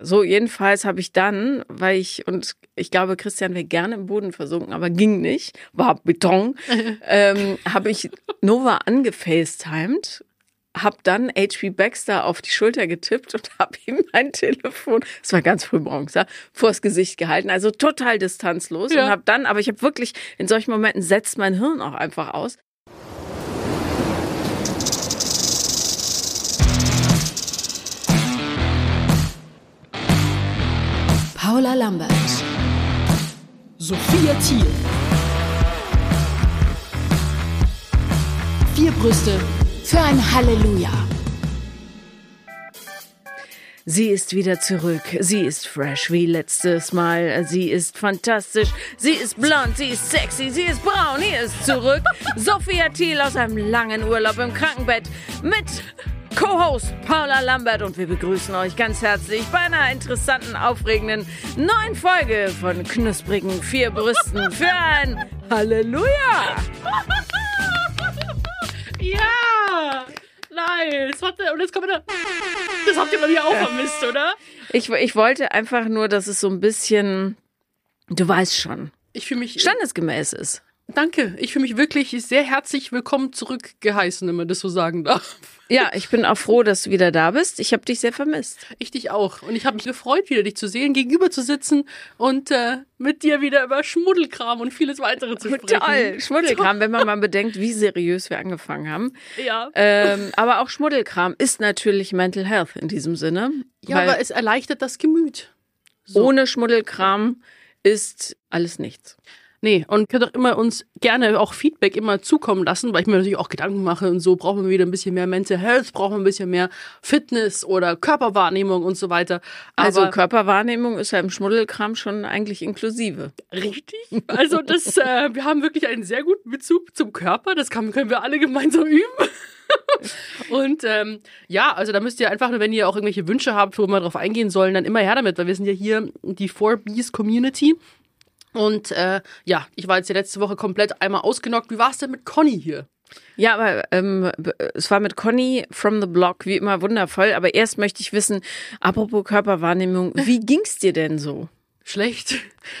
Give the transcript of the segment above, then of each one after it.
So, jedenfalls habe ich dann, weil ich, und ich glaube, Christian wäre gerne im Boden versunken, aber ging nicht, war Beton, ähm, habe ich Nova angefacetimed, habe dann HP Baxter auf die Schulter getippt und habe ihm mein Telefon, es war ganz früh morgens, ja, vors Gesicht gehalten, also total distanzlos Ja. und habe dann, aber ich habe wirklich, in solchen Momenten setzt mein Hirn auch einfach aus. Paula Lambert, Sophia Thiel. vier Brüste für ein Halleluja. Sie ist wieder zurück. Sie ist fresh wie letztes Mal. Sie ist fantastisch. Sie ist blond. Sie ist sexy. Sie ist braun. Hier ist zurück Sophia Thiel aus einem langen Urlaub im Krankenbett mit Co-Host Paula Lambert und wir begrüßen euch ganz herzlich bei einer interessanten, aufregenden neuen Folge von knusprigen vier Brüsten für ein Halleluja. Ja! Nice! Warte, und jetzt kommt wieder. Das habt ihr bei mir auch vermisst, oder? Ich, ich wollte einfach nur, dass es so ein bisschen, du weißt schon, Ich fühle mich. standesgemäß ist. Danke. Ich fühle mich wirklich sehr herzlich willkommen zurückgeheißen, wenn man das so sagen darf. Ja, ich bin auch froh, dass du wieder da bist. Ich habe dich sehr vermisst. Ich dich auch. Und ich habe mich gefreut, wieder dich zu sehen, gegenüber zu sitzen und äh, mit dir wieder über Schmuddelkram und vieles weitere zu sprechen. Toll, Schmuddelkram, wenn man mal bedenkt, wie seriös wir angefangen haben. Ja. Ähm, aber auch Schmuddelkram ist natürlich Mental Health in diesem Sinne. Ja, aber es erleichtert das Gemüt. So. ohne Schmuddelkram ist alles nichts. Nee, und könnt auch immer uns gerne auch Feedback immer zukommen lassen, weil ich mir natürlich auch Gedanken mache und so brauchen wir wieder ein bisschen mehr Mental Health, brauchen wir ein bisschen mehr Fitness oder Körperwahrnehmung und so weiter. Aber Also Körperwahrnehmung ist ja im Schmuddelkram schon eigentlich inklusive. richtig. Also das, äh, wir haben wirklich einen sehr guten Bezug zum Körper. Das kann, können wir alle gemeinsam üben. Und ähm, ja, also da müsst ihr einfach, wenn ihr auch irgendwelche Wünsche habt, wo wir drauf eingehen sollen, dann immer her damit, weil wir sind ja hier die 4Bs Community. Und äh, ja, ich war jetzt die letzte Woche komplett einmal ausgenockt. Wie war es denn mit Conny hier? Ja, aber ähm, es war mit Conny from the Block wie immer wundervoll. Aber erst möchte ich wissen, apropos Körperwahrnehmung, wie ging's dir denn so? Schlecht.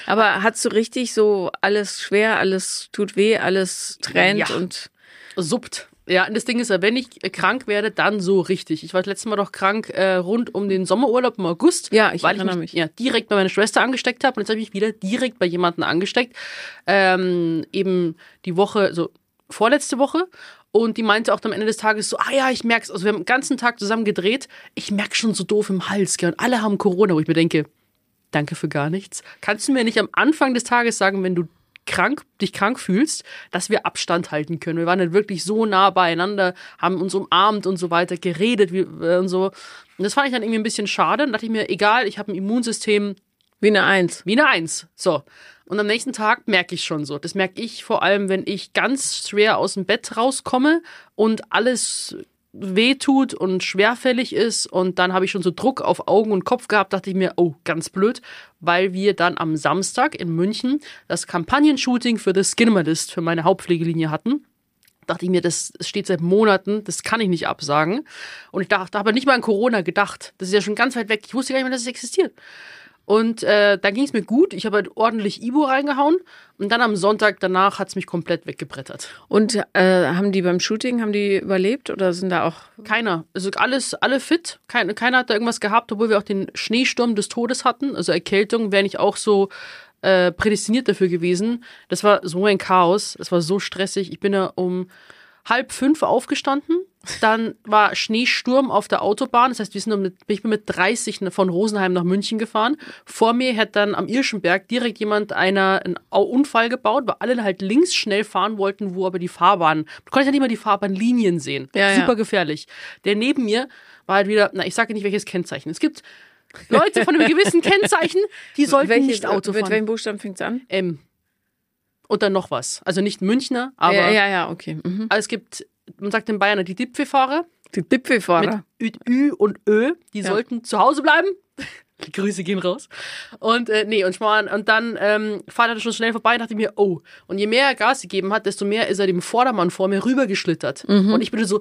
Aber hast du richtig so alles schwer, alles tut weh, alles tränt Ja. und Suppt. Ja, und das Ding ist ja, wenn ich äh, krank werde, dann so richtig. Ich war das letzte Mal doch krank äh, rund um den Sommerurlaub im August. Ja, ich weil ich mich. mich, Ja, direkt bei meiner Schwester angesteckt habe und jetzt habe ich mich wieder direkt bei jemandem angesteckt. Ähm, eben die Woche, so vorletzte Woche. Und die meinte auch am Ende des Tages so, ah ja, ich merk's. Also wir haben den ganzen Tag zusammen gedreht. Ich merk schon so doof im Hals, gell. Und alle haben Corona, wo ich mir denke, danke für gar nichts. Kannst du mir nicht am Anfang des Tages sagen, wenn du krank, dich krank fühlst, dass wir Abstand halten können. Wir waren dann wirklich so nah beieinander, haben uns umarmt und so weiter, geredet wie, äh, und so. Und das fand ich dann irgendwie ein bisschen schade. Und dachte ich mir, egal, ich habe ein Immunsystem wie eine Eins. wie eine Eins. So. Und am nächsten Tag merke ich schon so. Das merke ich vor allem, wenn ich ganz schwer aus dem Bett rauskomme und alles wehtut und schwerfällig ist und dann habe ich schon so Druck auf Augen und Kopf gehabt, dachte ich mir, oh, ganz blöd, weil wir dann am Samstag in München das Kampagnenshooting für The Skinmalist für meine Hauptpflegelinie hatten dachte ich mir, das steht seit Monaten, das kann ich nicht absagen. Und ich dachte, habe nicht mal an Corona gedacht. Das ist ja schon ganz weit weg. Ich wusste gar nicht mehr, dass es existiert. Und äh, da ging es mir gut. Ich habe halt ordentlich Ibo reingehauen. Und dann am Sonntag danach hat es mich komplett weggebrettert. Und äh, haben die beim Shooting, haben die überlebt oder sind da auch Keiner. Also alles, alle fit. Kein, keiner hat da irgendwas gehabt, obwohl wir auch den Schneesturm des Todes hatten. Also Erkältung wäre nicht auch so äh, prädestiniert dafür gewesen. Das war so ein Chaos. Das war so stressig. Ich bin da um halb fünf aufgestanden. Dann war Schneesturm auf der Autobahn. Das heißt, wir sind mit, ich bin mit 30 von Rosenheim nach München gefahren. Vor mir hat dann am Irschenberg direkt jemand einer einen Unfall gebaut, weil alle halt links schnell fahren wollten, wo aber die Fahrbahn, du konntest ja nicht mal die Fahrbahnlinien sehen. Ja, ja. Super gefährlich. Der neben mir war halt wieder, na, ich sage nicht welches Kennzeichen. Es gibt Leute von einem gewissen Kennzeichen, die sollten Welches- nicht Auto Mit fahren. welchem Buchstaben fängt's an? M. Und dann noch was. Also nicht Münchner, aber ja, ja, ja, okay. Mhm. also es gibt, man sagt in Bayern die Dipfelfahrer Die mit Dipfelfahrer. Ü, Ü und Ö, die Ja. sollten zu Hause bleiben. Die Grüße gehen raus. Und äh, nee, und schmarrn, und dann ähm, fahrt er schon schnell vorbei und dachte mir, oh. Und je mehr er Gas gegeben hat, desto mehr ist er dem Vordermann vor mir rübergeschlittert. Und ich bin so,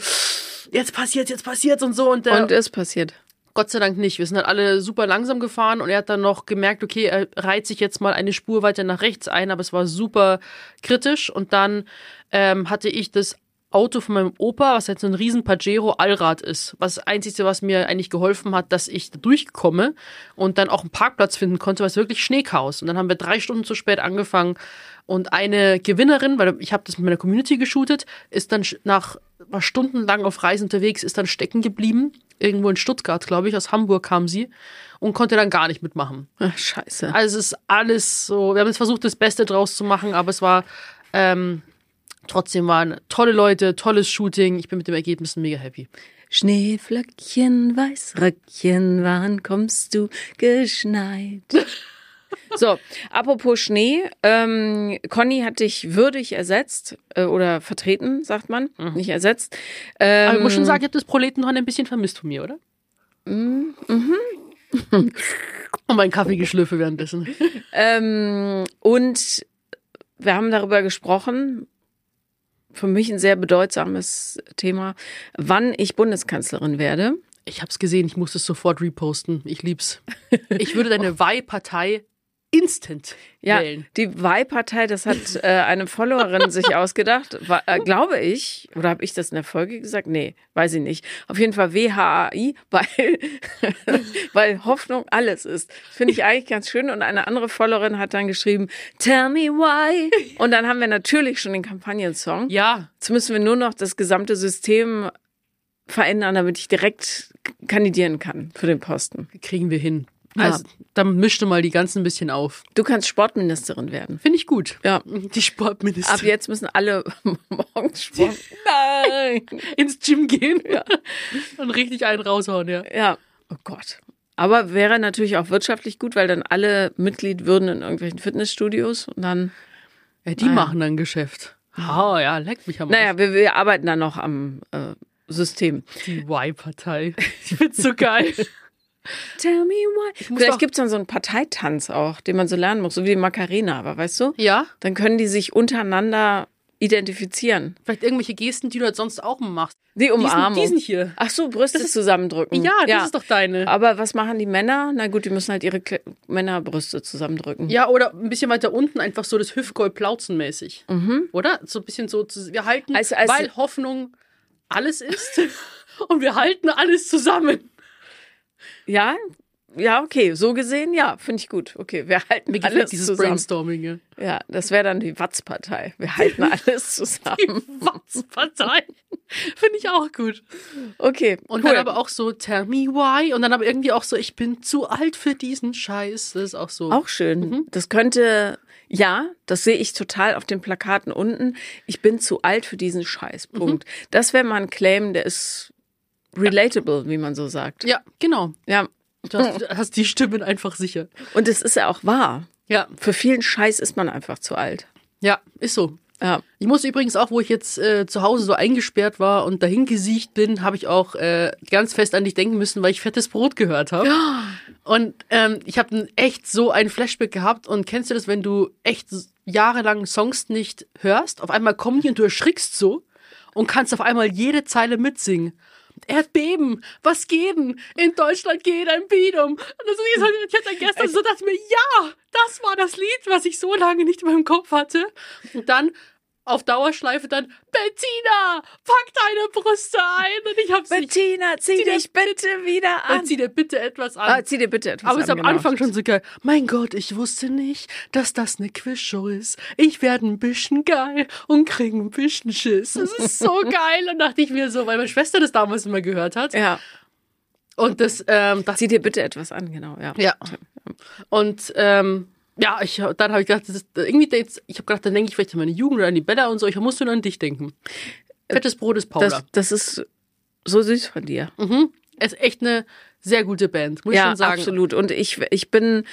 jetzt passiert's, jetzt passiert's und so. Und, der, Und ist passiert. Gott sei Dank nicht. Wir sind halt alle super langsam gefahren und er hat dann noch gemerkt, okay, er reiht sich jetzt mal eine Spur weiter nach rechts ein, aber es war super kritisch. Und dann ähm, hatte ich das Auto von meinem Opa, was jetzt so ein riesen Pajero Allrad ist. Was das Einzige, was mir eigentlich geholfen hat, dass ich da durchkomme und dann auch einen Parkplatz finden konnte, war es wirklich Schneechaos. Und dann haben wir drei Stunden zu spät angefangen. Und eine Gewinnerin, weil ich habe das mit meiner Community geshootet, ist dann nach war stundenlang auf Reisen unterwegs, ist dann stecken geblieben. Irgendwo in Stuttgart, glaube ich. Aus Hamburg kam sie und konnte dann gar nicht mitmachen. Ach, scheiße. Also es ist alles so, wir haben jetzt versucht, das Beste draus zu machen, aber es war ähm, trotzdem waren tolle Leute, tolles Shooting. Ich bin mit dem Ergebnis mega happy. Schneeflöckchen, Weißröckchen, wann kommst du geschneit? So, apropos Schnee, ähm, Conny hat dich würdig ersetzt äh, oder vertreten, sagt man, nicht ersetzt. Ähm, Aber ich muss schon sagen, ich habe das Proletenhorn ein bisschen vermisst von mir, oder? Mhm. Und meinen Kaffee geschlürfe währenddessen. Ähm, und wir haben darüber gesprochen, für mich ein sehr bedeutsames Thema, wann ich Bundeskanzlerin werde. Ich hab's gesehen, ich muss es sofort reposten. Ich lieb's. Ich würde deine Wahlpartei instant Ja, wählen. die Wahlpartei, das hat äh, eine Followerin sich ausgedacht, war, äh, glaube ich, oder habe ich das in der Folge gesagt? Nee, weiß ich nicht. Auf jeden Fall WHAI, weil, weil Hoffnung alles ist. Finde ich eigentlich ganz schön. Und eine andere Followerin hat dann geschrieben, Tell me why. Und dann haben wir natürlich schon den Kampagnensong. Ja, Jetzt müssen wir nur noch das gesamte System verändern, damit ich direkt kandidieren kann für den Posten. kriegen wir hin. Ja. Also, dann mischte mal die ganzen ein bisschen auf. Du kannst Sportministerin werden. Finde ich gut. Ja. Die Sportminister Ab jetzt müssen alle morgens Sport. Nein. ins Gym gehen und richtig einen raushauen, ja. Ja. Oh Gott. Aber wäre natürlich auch wirtschaftlich gut, weil dann alle Mitglied würden in irgendwelchen Fitnessstudios und dann, Ja, die Ah, ja. machen dann Geschäft. Ah, ja, leckt mich am naja, wir, wir arbeiten dann noch am äh, System. Die Y-Partei. Ich find's so geil. Tell me why. Vielleicht doch- gibt's dann so einen Parteitanz auch, den man so lernen muss, so wie die Macarena, aber weißt du? Ja, Dann können die sich untereinander identifizieren. vielleicht irgendwelche Gesten, die du halt sonst auch machst. Die Umarmung. Diesen, diesen hier. Ach so, Brüste ist- zusammendrücken. Ja, das ist doch deine. Aber was machen die Männer? Na gut, die müssen halt ihre Kle Männerbrüste zusammendrücken. Ja, oder ein bisschen weiter unten einfach so das Hüftgold plauzenmäßig. Oder? So ein bisschen so, wir halten, Also- also- weil Hoffnung alles ist und wir halten alles zusammen. Ja, ja, okay, so gesehen, ja, finde ich gut. Okay, wir halten Mir alles dieses zusammen. Brainstorming. Ja. Ja, das wäre dann die Watz-Partei. Wir halten alles zusammen. Was Partei? Finde ich auch gut. Okay, Und cool. dann aber auch so, tell me why. Und dann aber irgendwie auch so, ich bin zu alt für diesen Scheiß. Das ist auch so. auch schön. Mhm. Das könnte, ja, das sehe ich total auf den Plakaten unten. Ich bin zu alt für diesen Scheiß. Mhm. Punkt. Das wäre mal ein Claim, der ist relatable, wie man so sagt. Ja, genau. Ja, Du hast, du hast die Stimmen einfach sicher. und es ist ja auch wahr. Ja, Für vielen Scheiß ist man einfach zu alt. ja, ist so. Ja. Ich muss übrigens auch, wo ich jetzt äh, zu Hause so eingesperrt war und dahin gesiecht bin, habe ich auch äh, ganz fest an dich denken müssen, weil ich fettes Brot gehört habe. Und ähm, ich habe echt so ein Flashback gehabt. Und kennst du das, wenn du echt jahrelang Songs nicht hörst? Auf einmal kommen die und du erschrickst so und kannst auf einmal jede Zeile mitsingen. Erdbeben, was geben? In Deutschland geht ein Beat um. Und das ist, ich hatte gestern so dachte mir, ja, das war das Lied, was ich so lange nicht in meinem Kopf hatte. Und dann auf Dauerschleife dann, Bettina, pack deine Brüste ein. Und ich hab's nicht. Bettina, zieh Zieh dich bitte wieder an. Zieh dir bitte etwas an. Ah, zieh dir bitte etwas Aber es ist an. am genau. Anfang schon so geil. Mein Gott, ich wusste nicht, dass das eine Quizshow ist. Ich werde ein bisschen geil und krieg ein bisschen Schiss. Das ist so geil. Und dachte ich mir so, weil meine Schwester das damals immer gehört hat. Ja, Und das, ähm, das zieh dir bitte etwas an, genau, ja. ja. Und ähm, ja, ich, dann habe ich gedacht, ist irgendwie jetzt, ich habe gedacht, dann denke ich vielleicht an meine Jugend oder an die Bella und so. Ich musste nur an dich denken. Fettes Brot ist Paula. Das, das ist so süß von dir. mhm. Es ist echt eine sehr gute Band, muss ich ja, schon sagen. absolut. Und ich, ich bin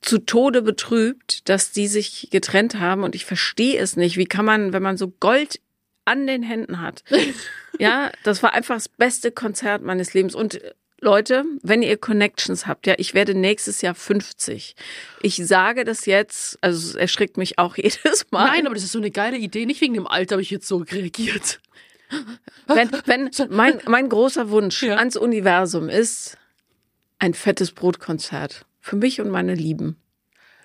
zu Tode betrübt, dass die sich getrennt haben und ich verstehe es nicht. Wie kann man, wenn man so Gold an den Händen hat? ja, das war einfach das beste Konzert meines Lebens. Und äh, Leute, wenn ihr Connections habt, ja, ich werde nächstes Jahr 50. Ich sage das jetzt, also es erschrickt mich auch jedes Mal. Nein, aber das ist so eine geile Idee. Nicht wegen dem Alter habe ich jetzt so reagiert. wenn, wenn mein, mein großer Wunsch Ja. ans Universum ist, ein fettes Brotkonzert. Für mich und meine Lieben.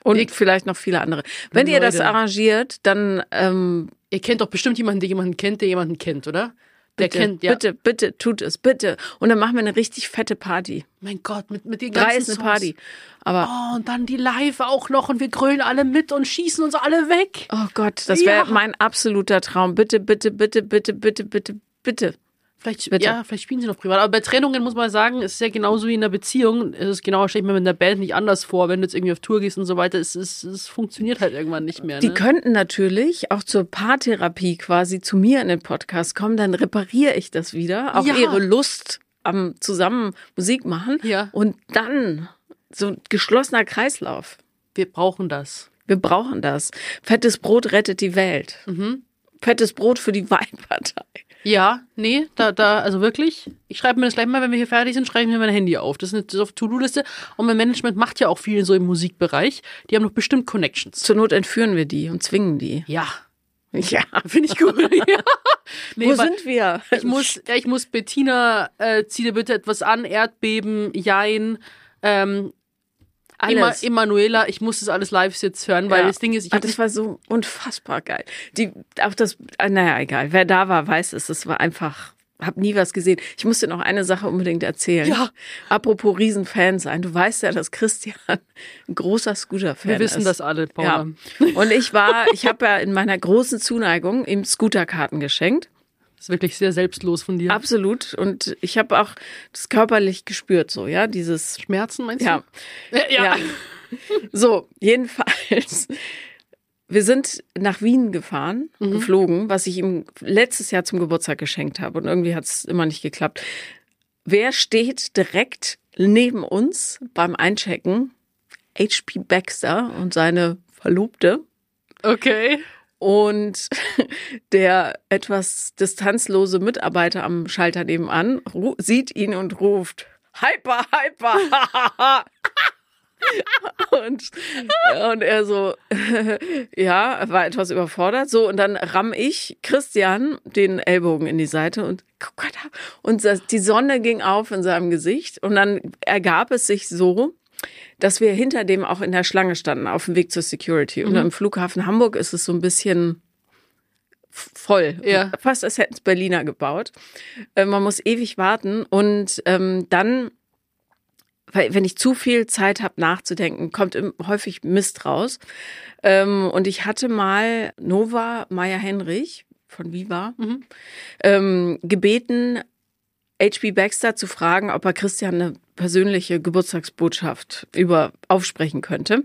Und Ich- vielleicht noch viele andere. Wenn ihr das Leute. arrangiert, dann ähm, Ihr kennt doch bestimmt jemanden, der jemanden kennt, der jemanden kennt, oder? Der bitte, kennt, ja. bitte, bitte, tut es, bitte. Und dann machen wir eine richtig fette Party. Mein Gott, mit, mit den ganzen Drei ist eine Songs. Party. Aber Oh, und dann die Live auch noch und wir grölen alle mit und schießen uns alle weg. Oh Gott, das wäre Ja. mein absoluter Traum. Bitte, bitte, bitte, bitte, bitte, bitte, bitte. Vielleicht, Bitte. ja, vielleicht spielen sie noch privat. Aber bei Trennungen muss man sagen, es ist ja genauso wie in einer Beziehung. Es ist genau, stelle ich mir mit einer Band nicht anders vor, wenn du jetzt irgendwie auf Tour gehst und so weiter. Es, es, es funktioniert halt irgendwann nicht mehr. Die Ne? könnten natürlich auch zur Paartherapie quasi zu mir in den Podcast kommen, dann repariere ich das wieder, auch Ja. ihre Lust am zusammen Musik machen Ja. und dann so ein geschlossener Kreislauf. Wir brauchen das. Wir brauchen das. Fettes Brot rettet die Welt. Mhm. Fettes Brot für die Wahlpartei. Ja, nee, da, da, also wirklich. Ich schreibe mir das gleich mal, wenn wir hier fertig sind, schreibe ich mir mein Handy auf. Das ist eine To-Do-Liste. Und mein Management macht ja auch viel so im Musikbereich. Die haben doch bestimmt Connections. Zur Not entführen wir die und zwingen die. Ja, Ja. finde ich gut. ja. Nee, Wo sind wir? Ich muss, ich muss Bettina, äh, zieh dir bitte etwas an, Erdbeben, Jein, ähm, Alles. Emanuela, ich muss das alles live jetzt hören, weil Ja. das Ding ist, ich Ah, hab das war so unfassbar geil. Die, auch das, ah, naja, egal. Wer da war, weiß es. Es war einfach, hab nie was gesehen. Ich muss dir noch eine Sache unbedingt erzählen. Ja. Apropos Riesenfan sein. Du weißt ja, dass Christian ein großer Scooter-Fan wir wissen ist. das alle, Paula. Ja. Und ich war, ich habe ja in meiner großen Zuneigung ihm Scooterkarten geschenkt. Das ist wirklich sehr selbstlos von dir. Absolut. Und ich habe auch das körperlich gespürt, so, ja, dieses, Schmerzen meinst ja. du? Ja. Ja. So, jedenfalls. Wir sind nach Wien gefahren, geflogen, was ich ihm letztes Jahr zum Geburtstag geschenkt habe. Und irgendwie hat es immer nicht geklappt. Wer steht direkt neben uns beim Einchecken? HP Baxter und seine Verlobte. Okay. Und der etwas distanzlose Mitarbeiter am Schalter nebenan sieht ihn und ruft, Hyper, Hyper. und, und er so, ja, war etwas überfordert. So, und dann ramm ich Christian den Ellbogen in die Seite und guck mal da. Und die Sonne ging auf in seinem Gesicht. Und dann ergab es sich so, dass wir hinter dem auch in der Schlange standen, auf dem Weg zur Security. Und im Flughafen Hamburg ist es so ein bisschen voll. Ja. Fast als hätten es Berliner gebaut. Äh, man muss ewig warten. Und ähm, dann, weil wenn ich zu viel Zeit habe nachzudenken, kommt im- häufig Mist raus. Ähm, und ich hatte mal Nova Meyer-Henrich von Viva ähm, gebeten, HB Baxter zu fragen, ob er Christian eine persönliche Geburtstagsbotschaft über aufsprechen könnte.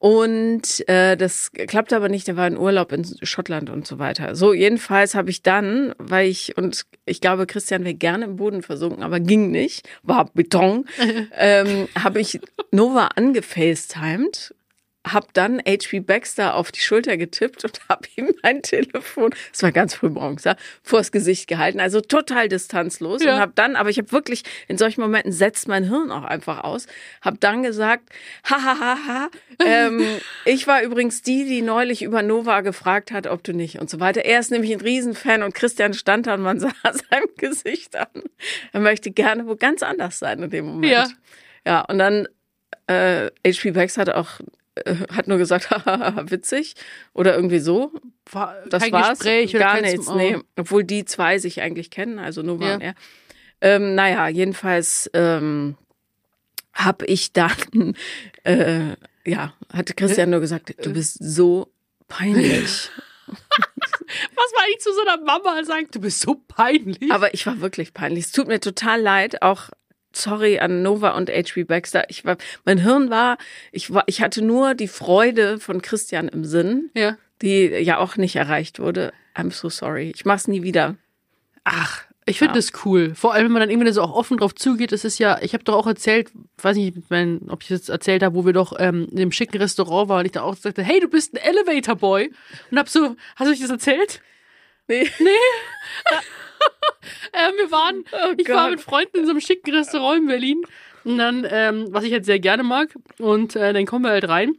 Und äh, das klappte aber nicht, der war in Urlaub in Schottland und so weiter. So, jedenfalls habe ich dann, weil ich, und ich glaube, Christian wäre gerne im Boden versunken, aber ging nicht, war Beton, ähm, habe ich Nova angefacetimed hab dann HP Baxter auf die Schulter getippt und hab ihm mein Telefon, es war ganz früh morgens, ja, vors Gesicht gehalten, also total distanzlos Ja. und hab dann, aber ich habe wirklich in solchen Momenten setzt mein Hirn auch einfach aus, hab dann gesagt, hahaha, ähm, ich war übrigens die, die neulich über Nova gefragt hat, ob du nicht und so weiter. Er ist nämlich ein Riesenfan und Christian stand da und man sah seinem Gesicht an. Er möchte gerne wo ganz anders sein in dem Moment. Ja. Ja, und dann äh, HP Bax hat auch äh, hat nur gesagt, witzig oder irgendwie so. War Das kein war's. Gespräch oder gar nichts, nee. Obwohl die zwei sich eigentlich kennen, also Nova Ja. und er. Ähm, naja, jedenfalls ähm, habe ich dann, äh, ja, hatte Christian nur gesagt, du bist so peinlich. Was war ich zu so einer Mama sagt, du bist so peinlich. Aber ich war wirklich peinlich. Es tut mir total leid, auch sorry an Nova und HB Baxter. Ich war, mein Hirn war, ich war, ich hatte nur die Freude von Christian im Sinn, ja. die ja auch nicht erreicht wurde. I'm so sorry. Ich mach's nie wieder. Ach, ich finde das cool. Vor allem, wenn man dann irgendwie so auch offen drauf zugeht. Das ist ja, ich habe doch auch erzählt, weiß nicht, mein, ob ich jetzt erzählt habe, wo wir doch ähm, in dem schicken Restaurant waren und ich da auch sagte, hey, du bist ein Elevator Boy. Und hab so, hast du euch das erzählt? Nee. Ähm, wir waren, ich war mit Freunden in so einem schicken Restaurant in Berlin. Und dann, ähm, was ich halt sehr gerne mag. Und äh, dann kommen wir halt rein.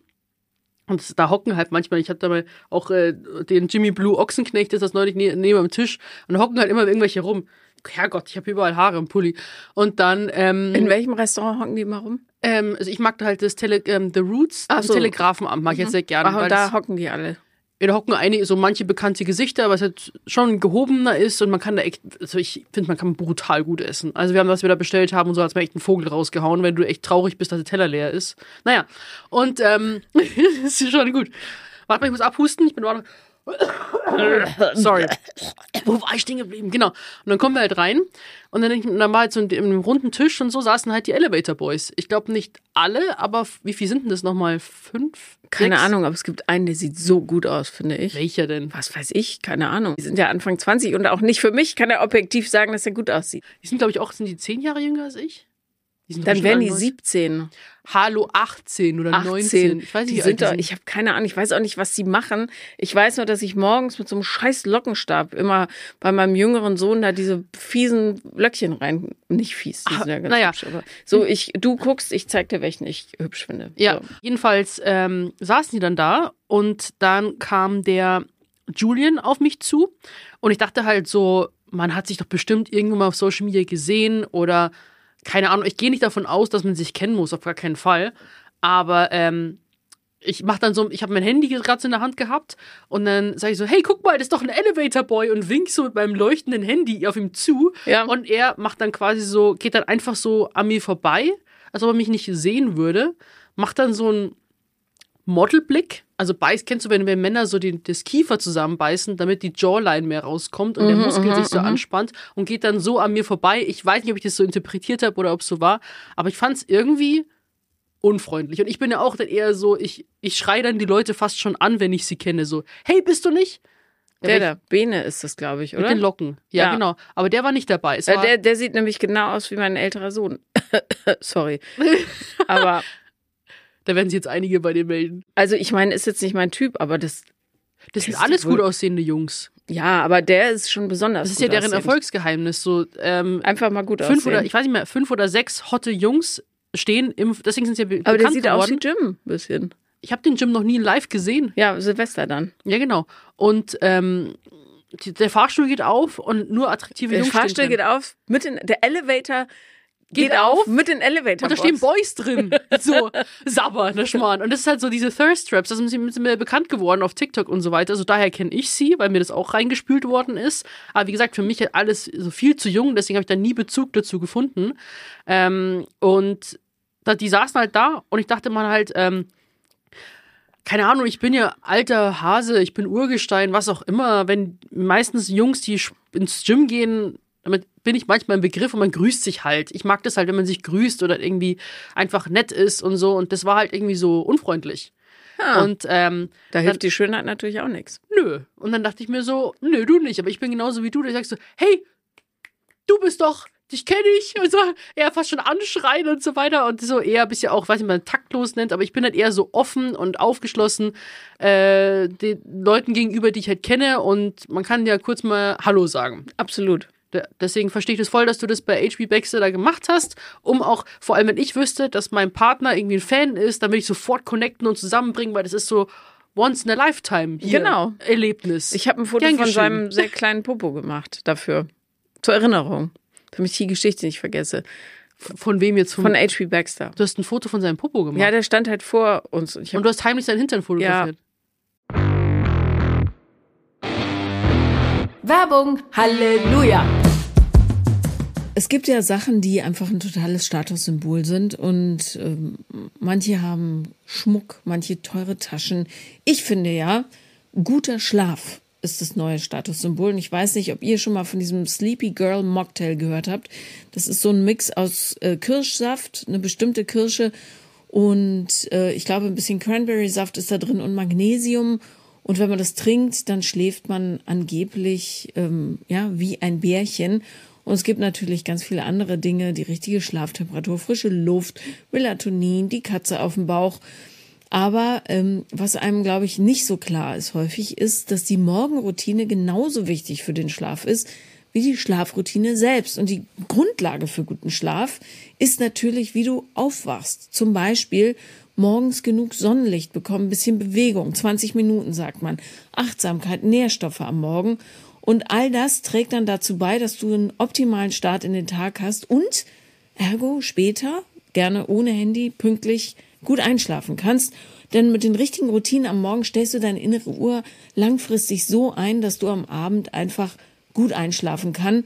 Und da hocken halt manchmal, ich habe da mal auch äh, den Jimmy Blue Ochsenknecht, ist das neulich ne neben am Tisch. Und da hocken halt immer irgendwelche rum. Herrgott, ich habe überall Haare im Pulli. Und dann, ähm, In welchem Restaurant hocken die immer rum? ähm, also ich mag da halt das Tele ähm, The Roots, Ach das so. Telegrafenamt mag ich jetzt sehr gerne. Ach, und da hocken die alle. Ja, da hocken einige, so manche bekannte Gesichter, was halt schon gehobener ist und man kann da echt, also ich finde, man kann brutal gut essen. Also wir haben, was wir da bestellt haben und so, als man echt einen Vogel rausgehauen, wenn du echt traurig bist, dass der Teller leer ist. Naja, und ähm, ist schon gut. Warte mal, ich muss abhusten, ich bin noch Sorry. Wo war ich stehen geblieben? Genau. Und dann kommen wir halt rein und dann, und dann war halt so in einem runden Tisch und so saßen halt die Elevator Boys. Ich glaube nicht alle, aber wie viel sind denn das nochmal? Fünf? Keine Sechs? Ahnung, aber es gibt einen, der sieht so gut aus, finde ich. Welcher denn? Was weiß ich? Keine Ahnung. Die sind ja Anfang 20 und auch nicht für mich kann er objektiv sagen, dass er gut aussieht. Die sind, glaube ich, auch, sind die zehn Jahre jünger als ich? Dann wären die neun- 17, Hallo 18 oder 18. 19. Ich weiß nicht, die sind doch, ich habe keine Ahnung, ich weiß auch nicht, was sie machen. Ich weiß nur, dass ich morgens mit so einem scheiß Lockenstab immer bei meinem jüngeren Sohn da diese fiesen Löckchen rein, nicht fies, die sind ja ganz naja. hübsch, aber so ich, du guckst, ich zeig dir, welchen ich hübsch finde. Ja, So. jedenfalls ähm, saßen die dann da und dann kam der Julian auf mich zu und ich dachte halt so, man hat sich doch bestimmt irgendwo mal auf Social Media gesehen oder keine Ahnung, ich gehe nicht davon aus, dass man sich kennen muss, auf gar keinen Fall. Aber ähm, ich mach dann so, ich habe mein Handy gerade so in der Hand gehabt und dann sage ich so, hey, guck mal, das ist doch ein Elevator Boy und wink so mit meinem leuchtenden Handy auf ihm zu. Ja. Und er macht dann quasi so, geht dann einfach so an mir vorbei, als ob er mich nicht sehen würde, macht dann so einen Modelblick. Also beißt, kennst du, wenn, wenn Männer so den, das Kiefer zusammenbeißen, damit die Jawline mehr rauskommt und der Muskel sich so anspannt und geht dann so an mir vorbei. Ich weiß nicht, ob ich das so interpretiert habe oder ob es so war, aber ich fand es irgendwie unfreundlich. Und ich bin ja auch dann eher so, ich, ich schreie dann die Leute fast schon an, wenn ich sie kenne. So, hey, bist du nicht? Der ich- da, Bene ist das, glaube ich, Mit oder? den Locken. Ja, Ja. genau. Aber der war nicht dabei. Äh, war, der, der sieht nämlich genau aus wie mein älterer Sohn. Sorry. Aber, da werden sich jetzt einige bei dir melden. also ich meine, ist jetzt nicht mein Typ, aber das, Das sind alles gut aussehende Jungs. ja, aber der ist schon besonders. Das ist ja deren aussehend. Erfolgsgeheimnis. So, ähm, Einfach mal gut fünf aussehen. oder, ich weiß nicht mehr, fünf oder sechs hotte Jungs stehen im, deswegen sind sie ja be aber der bekannt sieht geworden. aus wie Jim, ein bisschen. ich habe den Jim noch nie live gesehen. Ja, Silvester dann. Ja, genau. Und ähm, der Fahrstuhl geht auf und nur attraktive Der Jungs Fahrstuhl stehen drin. geht auf, mit in, der Elevator geht, Geht auf, auf, mit den Elevator. Und da stehen Boys drin. So, Sabber, der Schmarrn. Und das ist halt so diese Thirst Traps. Das sind sie sind mir bekannt geworden auf TikTok und so weiter. Also daher kenne ich sie, weil mir das auch reingespült worden ist. Aber wie gesagt, für mich halt alles so viel zu jung, deswegen habe ich da nie Bezug dazu gefunden. Ähm, und da, die saßen halt da und ich dachte mal halt, ähm, keine Ahnung, ich bin ja alter Hase, ich bin Urgestein, was auch immer. Wenn meistens Jungs, die ins Gym gehen, damit bin ich manchmal im Begriff und man grüßt sich halt. Ich mag das halt, wenn man sich grüßt oder irgendwie einfach nett ist und so. Und das war halt irgendwie so unfreundlich. Ah, Und ähm, da hilft die Schönheit natürlich auch nichts. nö. Und dann dachte ich mir so, nö, du nicht. Aber ich bin genauso wie du. Da sagst du, hey, du bist doch, dich kenne ich. Und so, eher fast schon anschreien und so weiter. Und so eher ein bisschen auch, weiß nicht, man taktlos nennt, aber ich bin halt eher so offen und aufgeschlossen äh, den Leuten gegenüber, die ich halt kenne. Und man kann ja kurz mal Hallo sagen. Absolut. Deswegen verstehe ich das voll, dass du das bei HB Baxter da gemacht hast, um auch, vor allem wenn ich wüsste, dass mein Partner irgendwie ein Fan ist, dann will ich sofort connecten und zusammenbringen, weil das ist so once in a lifetime hier Genau. Erlebnis. Ich habe ein Foto Gern von geschehen. seinem sehr kleinen Popo gemacht dafür. Zur Erinnerung. Damit ich die Geschichte nicht vergesse. von wem jetzt? Von, Von H.P. Baxter. du hast ein Foto von seinem Popo gemacht. Ja, der stand halt vor uns. Und und du hast heimlich sein Hintern fotografiert. Werbung. Halleluja. Es gibt ja Sachen, die einfach ein totales Statussymbol sind und ähm, manche haben Schmuck, manche teure Taschen. Ich finde ja, guter Schlaf ist das neue Statussymbol. Und ich weiß nicht, ob ihr schon mal von diesem Sleepy Girl Mocktail gehört habt. Das ist so ein Mix aus äh, Kirschsaft, eine bestimmte Kirsche und äh, ich glaube ein bisschen Cranberry-Saft ist da drin und Magnesium. Und wenn man das trinkt, dann schläft man angeblich ähm, ja wie ein Bärchen. Und es gibt natürlich ganz viele andere Dinge, die richtige Schlaftemperatur, frische Luft, Melatonin, die Katze auf dem Bauch. Aber ähm, was einem, glaube ich, nicht so klar ist häufig, ist, dass die Morgenroutine genauso wichtig für den Schlaf ist wie die Schlafroutine selbst. Und die Grundlage für guten Schlaf ist natürlich, wie du aufwachst. Zum Beispiel morgens genug Sonnenlicht bekommen, bisschen Bewegung, 20 Minuten sagt man, Achtsamkeit, Nährstoffe am Morgen. Und all das trägt dann dazu bei, dass du einen optimalen Start in den Tag hast und ergo später, gerne ohne Handy, pünktlich gut einschlafen kannst. Denn mit den richtigen Routinen am Morgen stellst du deine innere Uhr langfristig so ein, dass du am Abend einfach gut einschlafen kann.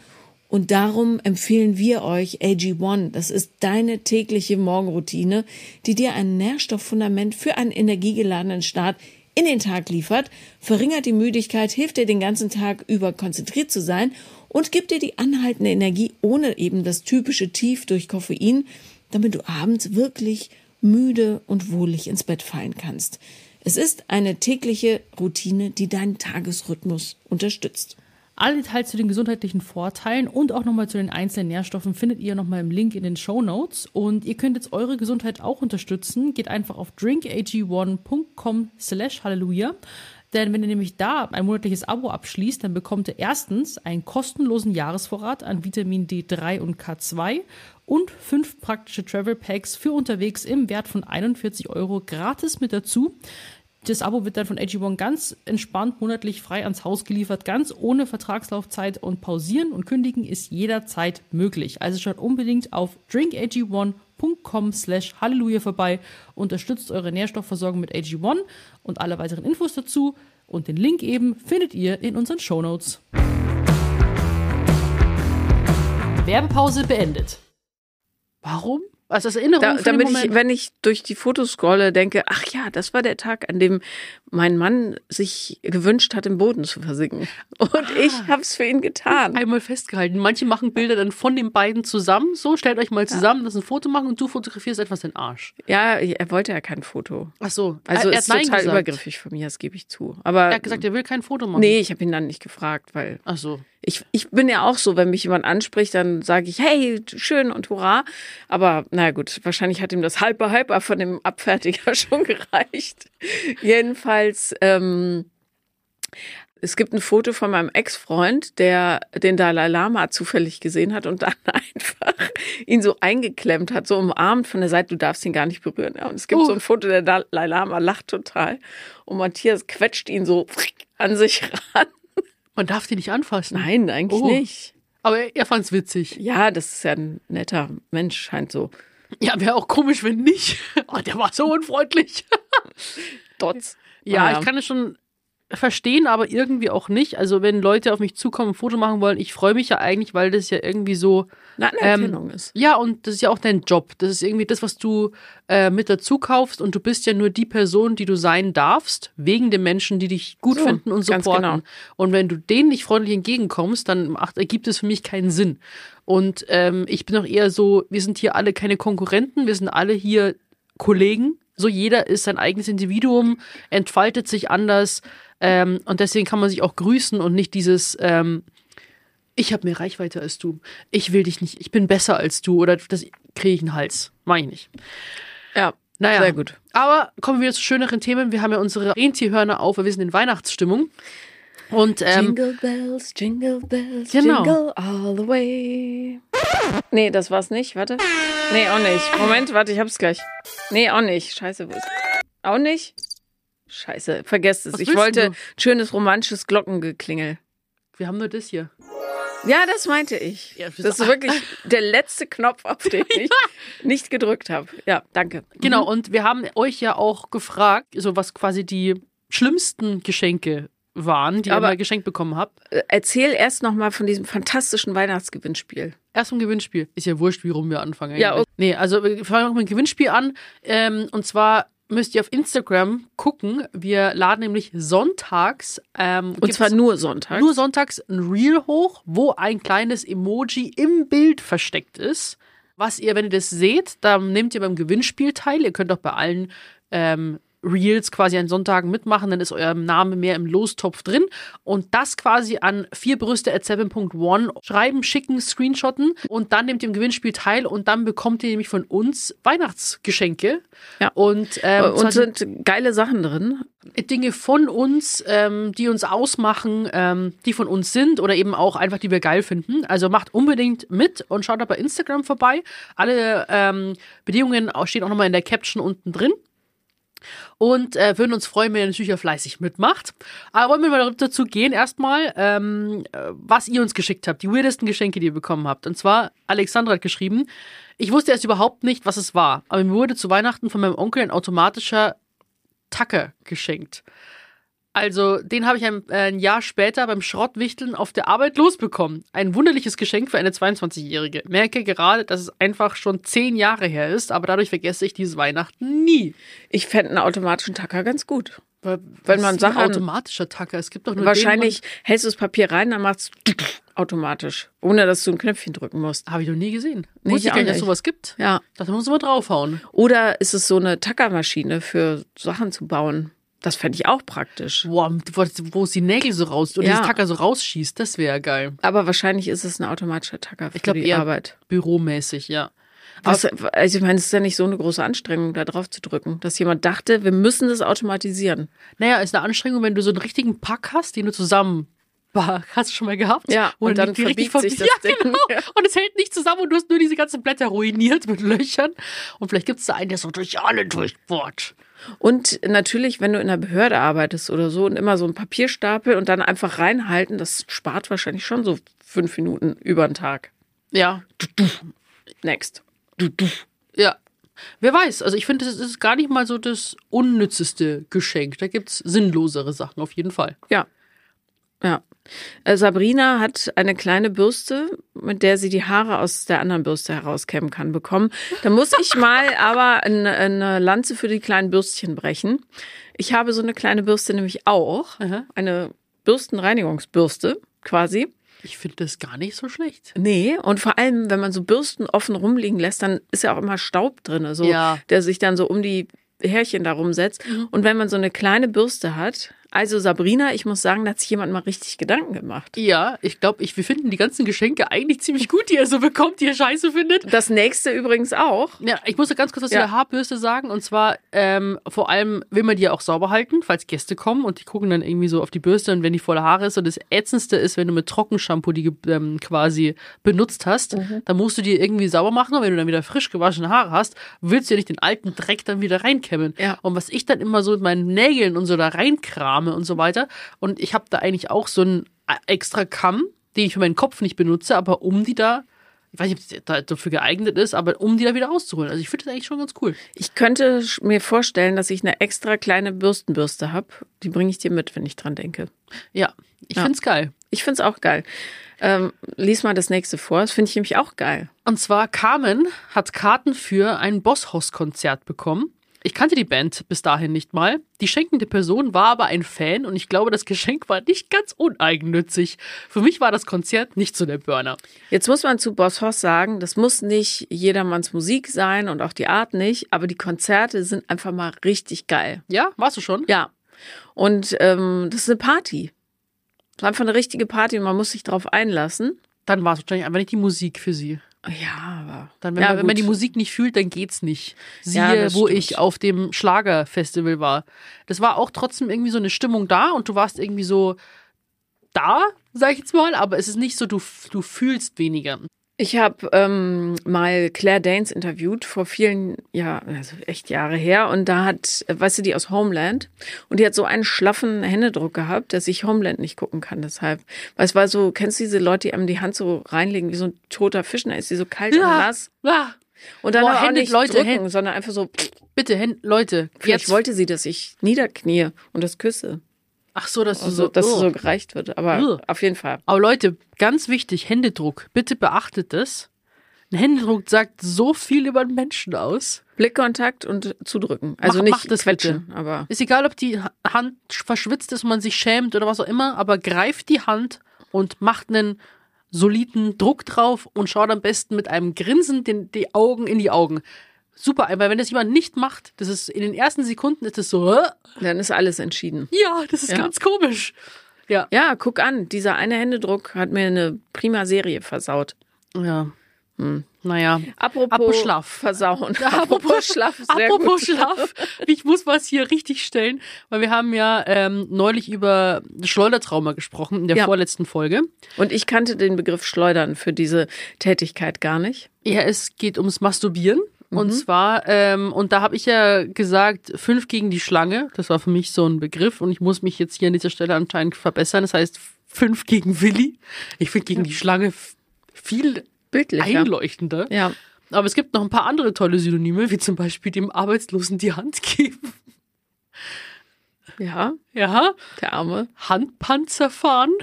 Und darum empfehlen wir euch AG1. Das ist deine tägliche Morgenroutine, die dir ein Nährstofffundament für einen energiegeladenen Start in den Tag liefert, verringert die Müdigkeit, hilft dir den ganzen Tag über konzentriert zu sein und gibt dir die anhaltende Energie ohne eben das typische Tief durch Koffein, damit du abends wirklich müde und wohlig ins Bett fallen kannst. Es ist eine tägliche Routine, die deinen Tagesrhythmus unterstützt. Alle Details zu den gesundheitlichen Vorteilen und auch nochmal zu den einzelnen Nährstoffen findet ihr nochmal im Link in den Show Notes. Und ihr könnt jetzt eure Gesundheit auch unterstützen. Geht einfach auf drinkag1.com slash halleluja. Denn wenn ihr nämlich da ein monatliches Abo abschließt, dann bekommt ihr erstens einen kostenlosen Jahresvorrat an Vitamin D3 und K2 und fünf praktische Travel Packs für unterwegs im Wert von 41 Euro gratis mit dazu. Das Abo wird dann von AG1 ganz entspannt monatlich frei ans Haus geliefert, ganz ohne Vertragslaufzeit und pausieren und kündigen ist jederzeit möglich. Also schaut unbedingt auf drinkag1.com slash Halleluja vorbei, unterstützt eure Nährstoffversorgung mit AG1 und alle weiteren Infos dazu und den Link eben findet ihr in unseren Shownotes. Werbepause beendet. Warum? Also als Erinnerung Da, damit ich, wenn ich durch die Fotos scrolle, denke, ach ja, das war der Tag, an dem mein Mann sich gewünscht hat, im Boden zu versinken. Und ich habe es für ihn getan. einmal festgehalten. Manche machen Bilder dann von den beiden zusammen. So, stellt euch mal zusammen, das ein Foto machen und du fotografierst etwas den Arsch. Ja, er wollte ja kein Foto. Ach so. Also er, er ist total gesagt. übergriffig von mir, das gebe ich zu. Aber Er hat gesagt, er will kein Foto machen. nee, ich habe ihn dann nicht gefragt, weil Ach so. Ich, ich bin ja auch so, wenn mich jemand anspricht, dann sage ich, hey, schön und hurra. Aber na gut, wahrscheinlich hat ihm das halbe halber von dem Abfertiger schon gereicht. Jedenfalls, ähm, es gibt ein Foto von meinem Ex-Freund, der den Dalai Lama zufällig gesehen hat und dann einfach ihn so eingeklemmt hat, so umarmt von der Seite, du darfst ihn gar nicht berühren. Ja, und es gibt Oh. so ein Foto, der Dalai Lama lacht total und Matthias quetscht ihn so an sich ran. Man darf die nicht anfassen. Nein, eigentlich Oh. nicht. Aber er, er fand's witzig. Ja, das ist ja ein netter Mensch, scheint so. Ja, wäre auch komisch, wenn nicht. Oh, der war so unfreundlich. Trotz. Ja, Naja. ich kann es schon verstehen, aber irgendwie auch nicht. Also wenn Leute auf mich zukommen und ein Foto machen wollen, ich freue mich ja eigentlich, weil das ja irgendwie so eine Anerkennung ist. Ja, und das ist ja auch dein Job. Das ist irgendwie das, was du äh, mit dazu kaufst und du bist ja nur die Person, die du sein darfst, wegen den Menschen, die dich gut So, finden und supporten. genau. Und wenn du denen nicht freundlich entgegenkommst, dann macht, ergibt es für mich keinen Sinn. Und ähm, ich bin auch eher so, wir sind hier alle keine Konkurrenten, wir sind alle hier Kollegen. So jeder ist sein eigenes Individuum, entfaltet sich anders ähm, und deswegen kann man sich auch grüßen und nicht dieses ähm, ich habe mehr Reichweite als du. Ich will dich nicht. Ich bin besser als du. Oder das kriege ich einen Hals. Mach ich nicht. Ja, Naja. sehr gut. Aber kommen wir zu schöneren Themen. Wir haben ja unsere Rentierhörner auf. Wir sind in Weihnachtsstimmung. Und ähm, jingle bells, jingle bells, Genau. jingle all the way. Nee, das war's nicht. Warte. Nee, auch nicht. Moment, warte, ich hab's gleich. Nee, auch nicht. Scheiße, wo ist. Auch nicht? Scheiße, vergesst es. Was ich wollte du? schönes romantisches Glockengeklingel. wir haben nur das hier. Ja, das meinte ich. Ja, das ist wirklich der letzte Knopf, auf den ich nicht gedrückt habe. Ja, danke. Genau. Und wir haben euch ja auch gefragt, so was quasi die schlimmsten Geschenke waren, die Aber- ihr mal geschenkt bekommen habt. Äh, Erzähl erst noch mal von diesem fantastischen Weihnachtsgewinnspiel. Erst vom Gewinnspiel. Ist ja wurscht, wie rum wir anfangen. Ja, eigentlich. Nee, also wir fangen mit dem Gewinnspiel an. Ähm, und zwar müsst ihr auf Instagram gucken. Wir laden nämlich sonntags. Ähm, Und zwar nur Sonntag. nur sonntags ein Reel hoch, wo ein kleines Emoji im Bild versteckt ist. Was ihr, wenn ihr das seht, dann nehmt ihr beim Gewinnspiel teil. Ihr könnt auch bei allen ähm, Reels quasi an Sonntagen mitmachen, dann ist euer Name mehr im Lostopf drin. Und das quasi an vierbrüste at 7.1 schreiben, schicken, screenshotten und dann nehmt ihr im Gewinnspiel teil und dann bekommt ihr nämlich von uns Weihnachtsgeschenke. Ja. Und, ähm, und sind geile Sachen drin. Dinge von uns, ähm, die uns ausmachen, ähm, die von uns sind oder eben auch einfach, die wir geil finden. Also macht unbedingt mit und schaut da bei Instagram vorbei. Alle ähm, Bedingungen stehen auch nochmal in der Caption unten drin. Und äh, würden uns freuen, wenn ihr natürlich auch fleißig mitmacht. Aber wollen wir mal dazu gehen, erstmal, ähm, äh, was ihr uns geschickt habt, die weirdesten Geschenke, die ihr bekommen habt. Und zwar, Alexandra hat geschrieben, ich wusste erst überhaupt nicht, was es war, aber mir wurde zu Weihnachten von meinem Onkel ein automatischer Tacker geschenkt. Also, den habe ich ein, äh, ein Jahr später beim Schrottwichteln auf der Arbeit losbekommen. Ein wunderliches Geschenk für eine 22-Jährige. Merke gerade, dass es einfach schon zehn Jahre her ist, aber dadurch vergesse ich dieses Weihnachten nie. Ich fände einen automatischen Tacker ganz gut. Weil, Wenn man ist ein Sachen- automatischer Tacker. Es gibt doch nur Wahrscheinlich hältst du das Papier rein, dann macht's automatisch. Ohne dass du ein Knöpfchen drücken musst. Habe ich noch nie gesehen. Nee, Wusste ich gar nicht, dass sowas gibt. Ja. Da muss man draufhauen. Oder ist es so eine Tackermaschine für Sachen zu bauen? Das fände ich auch praktisch. Boah, wo, wo es die Nägel so raus, oder Ja. dieses Tacker so rausschießt, das wäre geil. Aber wahrscheinlich ist es ein automatischer Tacker für Ich glaube die eher Arbeit. büromäßig, ja. Was, also ich meine, es ist ja nicht so eine große Anstrengung, da drauf zu drücken, dass jemand dachte, wir müssen das automatisieren. Naja, ist eine Anstrengung, wenn du so einen richtigen Pack hast, den du zusammen hast du schon mal gehabt? Ja, Wo und dann die richtig verbiegt sich verbi- das ja, Ding. Genau. Ja. Und es hält nicht zusammen und du hast nur diese ganzen Blätter ruiniert mit Löchern. Und vielleicht gibt es da einen, der so durch alle durchbohrt. Und natürlich, wenn du in der Behörde arbeitest oder so und immer so ein Papierstapel und dann einfach reinhalten, das spart wahrscheinlich schon so fünf Minuten über den Tag. Ja, Next. ja. Wer weiß, also ich finde, das ist gar nicht mal so das unnützeste Geschenk. Da gibt's sinnlosere Sachen auf jeden Fall. Ja. Ja. Äh, Sabrina hat eine kleine Bürste, mit der sie die Haare aus der anderen Bürste herauskämmen kann, bekommen. Da muss ich mal aber eine, eine Lanze für die kleinen Bürstchen brechen. Ich habe so eine kleine Bürste nämlich auch. Aha. Eine Bürstenreinigungsbürste quasi. Ich finde das gar nicht so schlecht. Nee, und vor allem, wenn man so Bürsten offen rumliegen lässt, dann ist ja auch immer Staub drin, so, Ja. der sich dann so um die Härchen da rumsetzt. Und wenn man so eine kleine Bürste hat, also Sabrina, ich muss sagen, da hat sich jemand mal richtig Gedanken gemacht. Ja, ich glaube, ich, wir finden die ganzen Geschenke eigentlich ziemlich gut, die ihr so bekommt, die ihr scheiße findet. Das nächste übrigens auch. Ja, ich muss ja ganz kurz was zu Ja. der Haarbürste sagen. Und zwar, ähm, vor allem will man die ja auch sauber halten, falls Gäste kommen und die gucken dann irgendwie so auf die Bürste und wenn die voller Haare ist. Und das Ätzendste ist, wenn du mit Trockenshampoo die ähm, quasi benutzt hast, dann musst du die irgendwie sauber machen. Und wenn du dann wieder frisch gewaschene Haare hast, willst du ja nicht den alten Dreck dann wieder reinkämmen. Ja. Und was ich dann immer so mit meinen Nägeln und so da reinkrame und so weiter. Und ich habe da eigentlich auch so einen extra Kamm, den ich für meinen Kopf nicht benutze, aber um die da ich weiß nicht, ob es da dafür geeignet ist, aber um die da wieder rauszuholen. Also ich finde das eigentlich schon ganz cool. Ich könnte mir vorstellen, dass ich eine extra kleine Bürstenbürste habe. Die bringe ich dir mit, wenn ich dran denke. Ja, ich Ja. find's geil. Ich find's auch geil. Ähm, lies mal das nächste vor. Das finde ich nämlich auch geil. Und zwar Carmen hat Karten für ein Bosshaus-Konzert bekommen. Ich kannte die Band bis dahin nicht mal. Die schenkende Person war aber ein Fan und ich glaube, das Geschenk war nicht ganz uneigennützig. Für mich war das Konzert nicht so der Burner. Jetzt muss man zu Boss Hoss sagen, das muss nicht jedermanns Musik sein und auch die Art nicht, aber die Konzerte sind einfach mal richtig geil. Ja, warst du schon? Ja. Und ähm, das ist eine Party. Das ist einfach eine richtige Party und man muss sich darauf einlassen. Dann war es wahrscheinlich einfach nicht die Musik für sie. Ja, aber. Dann, wenn, ja, man, wenn man die Musik nicht fühlt, dann geht's nicht. Ja, Siehe, das wo stimmt. ich auf dem Schlagerfestival war. Das war auch trotzdem irgendwie so eine Stimmung da und du warst irgendwie so da, sag ich jetzt mal, aber es ist nicht so, du, du fühlst weniger. Ich habe ähm, mal Claire Danes interviewt vor vielen Jahren, also echt Jahre her. Und da hat, weißt du, die aus Homeland. Und die hat so einen schlaffen Händedruck gehabt, dass ich Homeland nicht gucken kann. Deshalb, weil es war so, kennst du diese Leute, die einem die Hand so reinlegen wie so ein toter Fisch? Da ist die so kalt und nass. Ah, Und dann Boah, auch Hände, nicht Leute, drücken, Hände. sondern einfach so. bitte, Hen Leute, Vielleicht jetzt. wollte sie, dass ich niederknie und das küsse. Ach so, dass Also, so, dass oh. so gereicht wird. Aber Ugh. auf jeden Fall. Aber Leute, ganz wichtig, Händedruck. Bitte beachtet das. Ein Händedruck sagt so viel über einen Menschen aus. Blickkontakt und zudrücken. Also Mach- nicht mach das quetschen, aber. Ist egal, ob die Ha- Hand verschwitzt ist und man sich schämt oder was auch immer, aber greift die Hand und macht einen soliden Druck drauf und schaut am besten mit einem Grinsen den, die Augen in die Augen. Super, weil wenn das jemand nicht macht, das ist in den ersten Sekunden ist es so, äh, Dann ist alles entschieden. ja, das ist Ja. ganz komisch. Ja. Ja, guck an, dieser eine Händedruck hat mir eine prima Serie versaut. Ja. Hm. Naja. Apropos, Apropos Schlaf. Versauen. Apropos Schlaf, Apropos gut. Schlaf, ich muss was hier richtig stellen, weil wir haben ja ähm, neulich über Schleudertrauma gesprochen in der Ja. vorletzten Folge. Und ich kannte den Begriff Schleudern für diese Tätigkeit gar nicht. Ja, es geht ums Masturbieren. Und zwar, ähm, und da habe ich ja gesagt, fünf gegen die Schlange. Das war für mich so ein Begriff und ich muss mich jetzt hier an dieser Stelle anscheinend verbessern. Das heißt, fünf gegen Willi. Ich finde gegen die Schlange viel Bildlicher. einleuchtender. Ja. Aber es gibt noch ein paar andere tolle Synonyme, wie zum Beispiel dem Arbeitslosen die Hand geben. Ja, Ja, der Arme. Handpanzer fahren.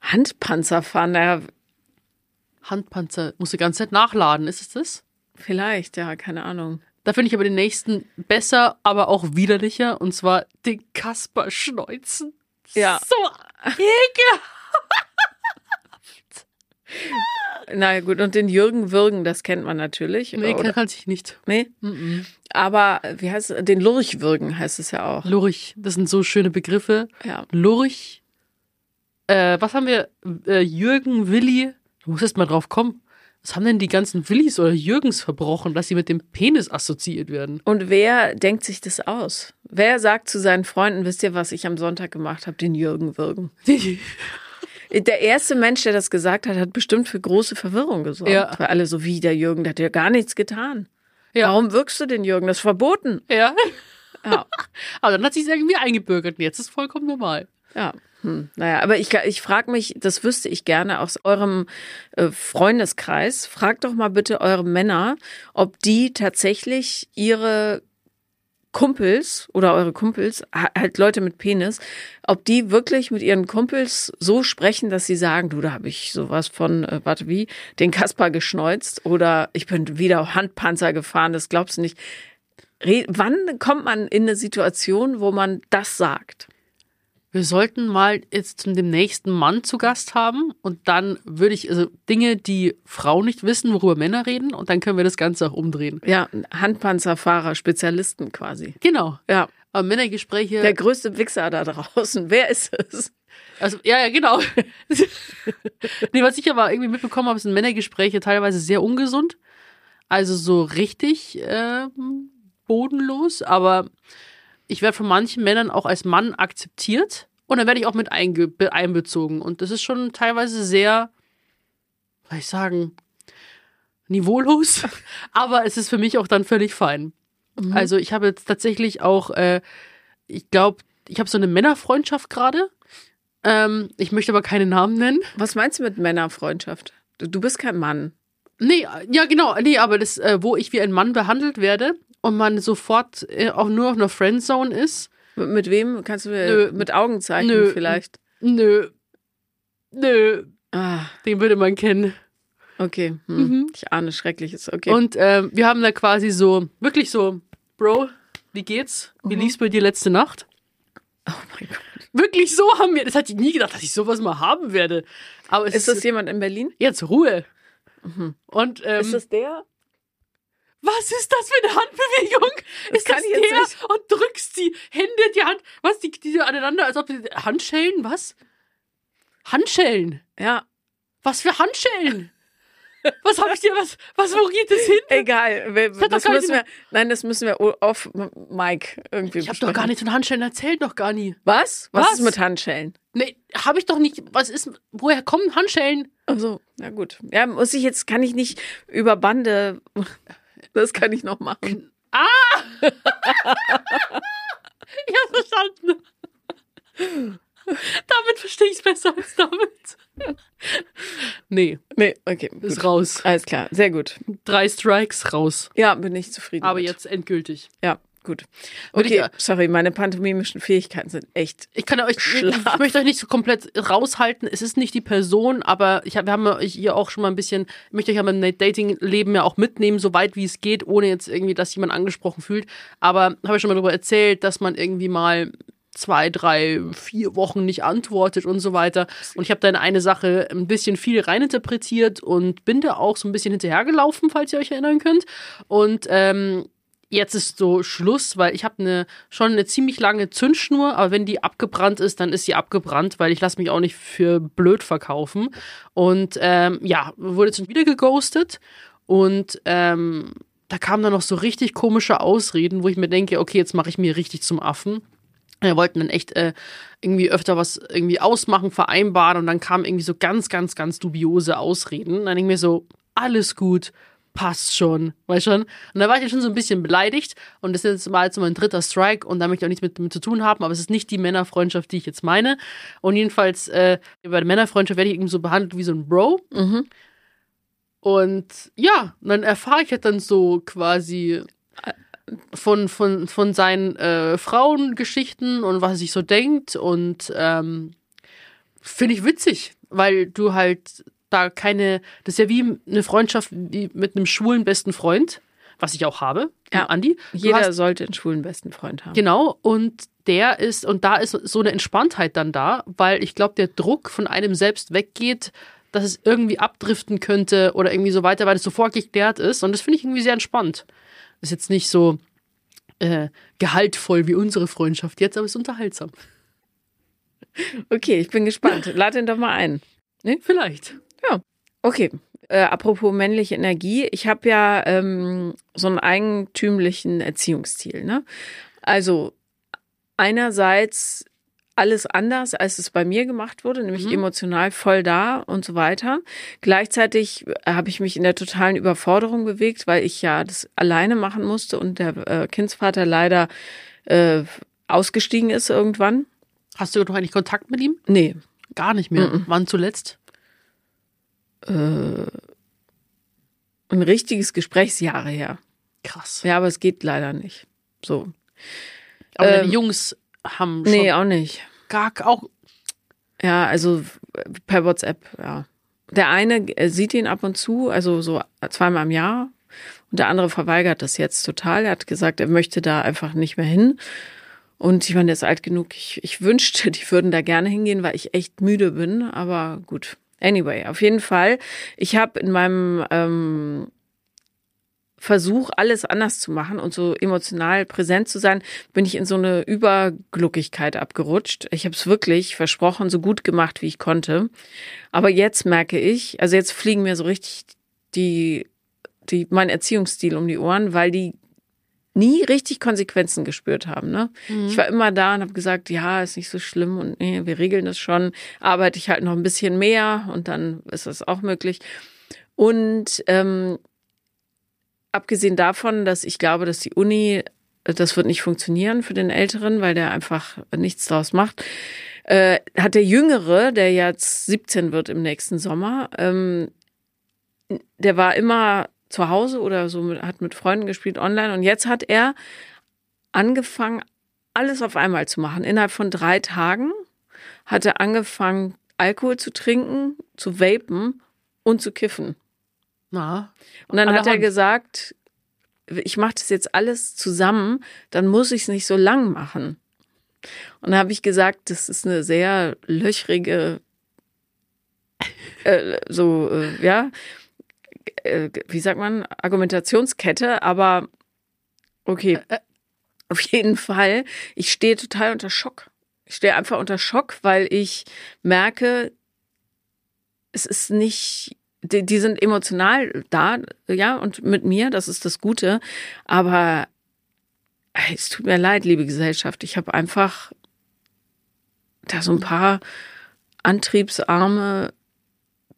Handpanzer fahren, naja, Handpanzer, muss die ganze Zeit nachladen, ist es das? Vielleicht, ja, keine Ahnung. Da finde ich aber den nächsten besser, aber auch widerlicher, und zwar den Kasper schneuzen. Ja. So ekelhaft. Na gut, und den Jürgen Würgen, das kennt man natürlich. Nee, oder? kann ich nicht. nee? Aber wie heißt es? Den Lurchwürgen heißt es ja auch. Lurch, das sind so schöne Begriffe. Ja. Lurch. Äh, was haben wir? Äh, Jürgen, Willi. Du musst erst mal drauf kommen. Was haben denn die ganzen Willis oder Jürgens verbrochen, dass sie mit dem Penis assoziiert werden? Und wer denkt sich das aus? Wer sagt zu seinen Freunden, wisst ihr, was ich am Sonntag gemacht habe? Den Jürgen Würgen. Der erste Mensch, der das gesagt hat, hat bestimmt für große Verwirrung gesorgt. Ja. Weil alle so wie der Jürgen, der hat ja gar nichts getan. Ja. Warum wirkst du den Jürgen? Das ist verboten. Ja. Ja. Aber dann hat sich irgendwie eingebürgert und jetzt ist vollkommen normal. Ja. Hm. Naja, aber ich, ich frage mich, das wüsste ich gerne aus eurem äh, Freundeskreis. Fragt doch mal bitte eure Männer, ob die tatsächlich ihre Kumpels oder eure Kumpels, ha- halt Leute mit Penis, ob die wirklich mit ihren Kumpels so sprechen, dass sie sagen, du, da habe ich sowas von, äh, warte wie, den Kasper geschneuzt oder ich bin wieder Handpanzer gefahren, das glaubst du nicht. Re Wann kommt man in eine Situation, wo man das sagt? Wir sollten mal jetzt zum dem nächsten Mann zu Gast haben und dann würde ich, also Dinge, die Frauen nicht wissen, worüber Männer reden und dann können wir das Ganze auch umdrehen. Ja, Handpanzerfahrer, Spezialisten quasi. Genau. Ja, Aber Männergespräche. der größte Wichser da draußen. Wer ist es? Also, ja, ja, genau. nee, was ich aber irgendwie mitbekommen habe, sind Männergespräche teilweise sehr ungesund. Also so richtig ähm, bodenlos. Aber ich werde von manchen Männern auch als Mann akzeptiert. Und dann werde ich auch mit einbezogen. Und das ist schon teilweise sehr, was soll ich sagen, niveaulos. aber es ist für mich auch dann völlig fein. Also ich habe jetzt tatsächlich auch, äh, ich glaube, ich habe so eine Männerfreundschaft gerade. Ähm, ich möchte aber keine Namen nennen. Was meinst du mit Männerfreundschaft? Du, du bist kein Mann. Nee, ja genau, nee, aber das, äh, wo ich wie ein Mann behandelt werde und man sofort äh, auch nur auf einer Friendzone ist. Mit, mit wem kannst du mir Nö. mit Augenzeichen Nö. vielleicht? Nö. Nö. Ah, Den würde man kennen. okay. Hm. Ich ahne Schreckliches. Okay. Und ähm, wir haben da quasi so, wirklich so, Bro, wie geht's? Wie lief's bei dir letzte Nacht? oh mein Gott. Wirklich so haben wir, das hatte ich nie gedacht, dass ich sowas mal haben werde. Aber Ist das jemand in Berlin? jetzt Ruhe. Und ähm, Ist das der? Was ist das für eine Handbewegung? ist kann das jetzt der? nicht. Und drückst die Hände, die Hand, was, die, die aneinander, als ob die, Handschellen, was? Handschellen. Ja. Was für Handschellen? Was hab ich dir, was, was, wo geht das hin? Egal. Wir, doch das gar müssen nicht- wir, nein, das müssen wir auf Mike irgendwie Ich hab besprechen. doch gar nichts von Handschellen erzählt, noch gar nie. Was? Was, Was? ist mit Handschellen? Nee, hab ich doch nicht, was ist, woher kommen Handschellen? Also, na gut. Ja, muss ich jetzt, kann ich nicht über Bande, das kann ich noch machen. Ich hab's verstanden. damit verstehe ich's besser als damit. nee, Nee, okay. ist Gut. raus. Alles klar, sehr gut. Drei Strikes raus. Ja, bin ich zufrieden. Aber mit. jetzt endgültig. Ja, gut. Würde Okay, ich- sorry, meine pantomimischen Fähigkeiten sind echt. Ich kann euch, ich, Schlaf. ich möchte euch nicht so komplett raushalten. Es ist nicht die Person, aber ich hab, wir haben euch hier auch schon mal ein bisschen, ich möchte euch aber im Dating-Leben ja auch mitnehmen, so weit wie es geht, ohne jetzt irgendwie, dass jemand angesprochen fühlt. Aber habe ich schon mal darüber erzählt, dass man irgendwie mal zwei, drei, vier Wochen nicht antwortet und so weiter. Und ich habe dann eine Sache ein bisschen viel reininterpretiert und bin da auch so ein bisschen hinterhergelaufen, falls ihr euch erinnern könnt. Und ähm, jetzt ist so Schluss, weil ich habe eine schon eine ziemlich lange Zündschnur, aber wenn die abgebrannt ist, dann ist sie abgebrannt, weil ich lasse mich auch nicht für blöd verkaufen. Und ähm, ja, wurde jetzt wieder geghostet und ähm, da kamen dann noch so richtig komische Ausreden, wo ich mir denke, okay, jetzt mache ich mir richtig zum Affen. Wir wollten dann echt äh, irgendwie öfter was irgendwie ausmachen, vereinbaren und dann kamen irgendwie so ganz, ganz, ganz dubiose Ausreden. Dann denke ich mir so, alles gut, passt schon, weißt schon. Und da war ich ja schon so ein bisschen beleidigt und das ist mal jetzt mein dritter Strike und da möchte ich auch nichts mit, mit zu tun haben, aber es ist nicht die Männerfreundschaft, die ich jetzt meine. Und jedenfalls äh, bei der Männerfreundschaft werde ich irgendwie so behandelt wie so ein Bro. Und ja, und dann erfahre ich halt dann so quasi von, von, von seinen äh, Frauengeschichten und was er sich so denkt und ähm, finde ich witzig, weil du halt da keine, das ist ja wie eine Freundschaft wie mit einem schwulen besten Freund, was ich auch habe, Ja. Andi. Du Jeder hast, sollte einen schwulen besten Freund haben. genau, und der ist, und da ist so eine Entspanntheit dann da, weil ich glaube, der Druck von einem selbst weggeht, dass es irgendwie abdriften könnte oder irgendwie so weiter, weil es sofort geklärt ist. Und das finde ich irgendwie sehr entspannt. Ist jetzt nicht so äh, gehaltvoll wie unsere Freundschaft jetzt, aber es ist unterhaltsam. Okay, ich bin gespannt. Lad ihn doch mal ein. Vielleicht. Okay, äh, apropos männliche Energie. Ich habe ja ähm, so einen eigentümlichen Erziehungsstil. Ne? Also einerseits alles anders, als es bei mir gemacht wurde, nämlich emotional voll da und so weiter. Gleichzeitig habe ich mich in der totalen Überforderung bewegt, weil ich ja das alleine machen musste und der äh, Kindsvater leider äh, ausgestiegen ist irgendwann. Hast du noch eigentlich Kontakt mit ihm? Nee, Gar nicht mehr. Wann zuletzt? ein richtiges Gesprächsjahre her. Krass. Ja, aber es geht leider nicht. So. Aber Ähm, deine Jungs haben schon Nee, auch nicht. gar auch. Ja, also per WhatsApp, ja. Der eine äh, sieht ihn ab und zu, also so zweimal im Jahr. Und der andere verweigert das jetzt total. Er hat gesagt, er möchte da einfach nicht mehr hin. Und ich meine, der ist alt genug. Ich, ich wünschte, die würden da gerne hingehen, weil ich echt müde bin. Aber gut. Anyway, auf jeden Fall. Ich habe in meinem ähm, Versuch, alles anders zu machen und so emotional präsent zu sein, bin ich in so eine Übergluckigkeit abgerutscht. Ich habe es wirklich versprochen, so gut gemacht, wie ich konnte. Aber jetzt merke ich, also jetzt fliegen mir so richtig die, die, mein Erziehungsstil um die Ohren, weil die nie richtig Konsequenzen gespürt haben. Ne? Ich war immer da und habe gesagt, ja, ist nicht so schlimm und nee, wir regeln das schon. Arbeite ich halt noch ein bisschen mehr und dann ist das auch möglich. Und ähm, abgesehen davon, dass ich glaube, dass die Uni, äh, das wird nicht funktionieren für den Älteren, weil der einfach nichts draus macht, äh, hat der Jüngere, der jetzt 17 wird im nächsten Sommer, ähm, der war immer zu Hause oder so, mit, hat mit Freunden gespielt online und jetzt hat er angefangen, alles auf einmal zu machen. Innerhalb von drei Tagen hat er angefangen, Alkohol zu trinken, zu vapen und zu kiffen. Na, Und dann hat er gesagt, ich mache das jetzt alles zusammen, dann muss ich es nicht so lang machen. Und dann habe ich gesagt, das ist eine sehr löchrige, äh, so, äh, ja, äh, wie sagt man, Argumentationskette, aber okay. Auf jeden Fall, ich stehe total unter Schock. Ich stehe einfach unter Schock, weil ich merke, es ist nicht, die, die sind emotional da, ja, und mit mir, das ist das Gute. Aber es tut mir leid, liebe Gesellschaft. Ich habe einfach da so ein paar antriebsarme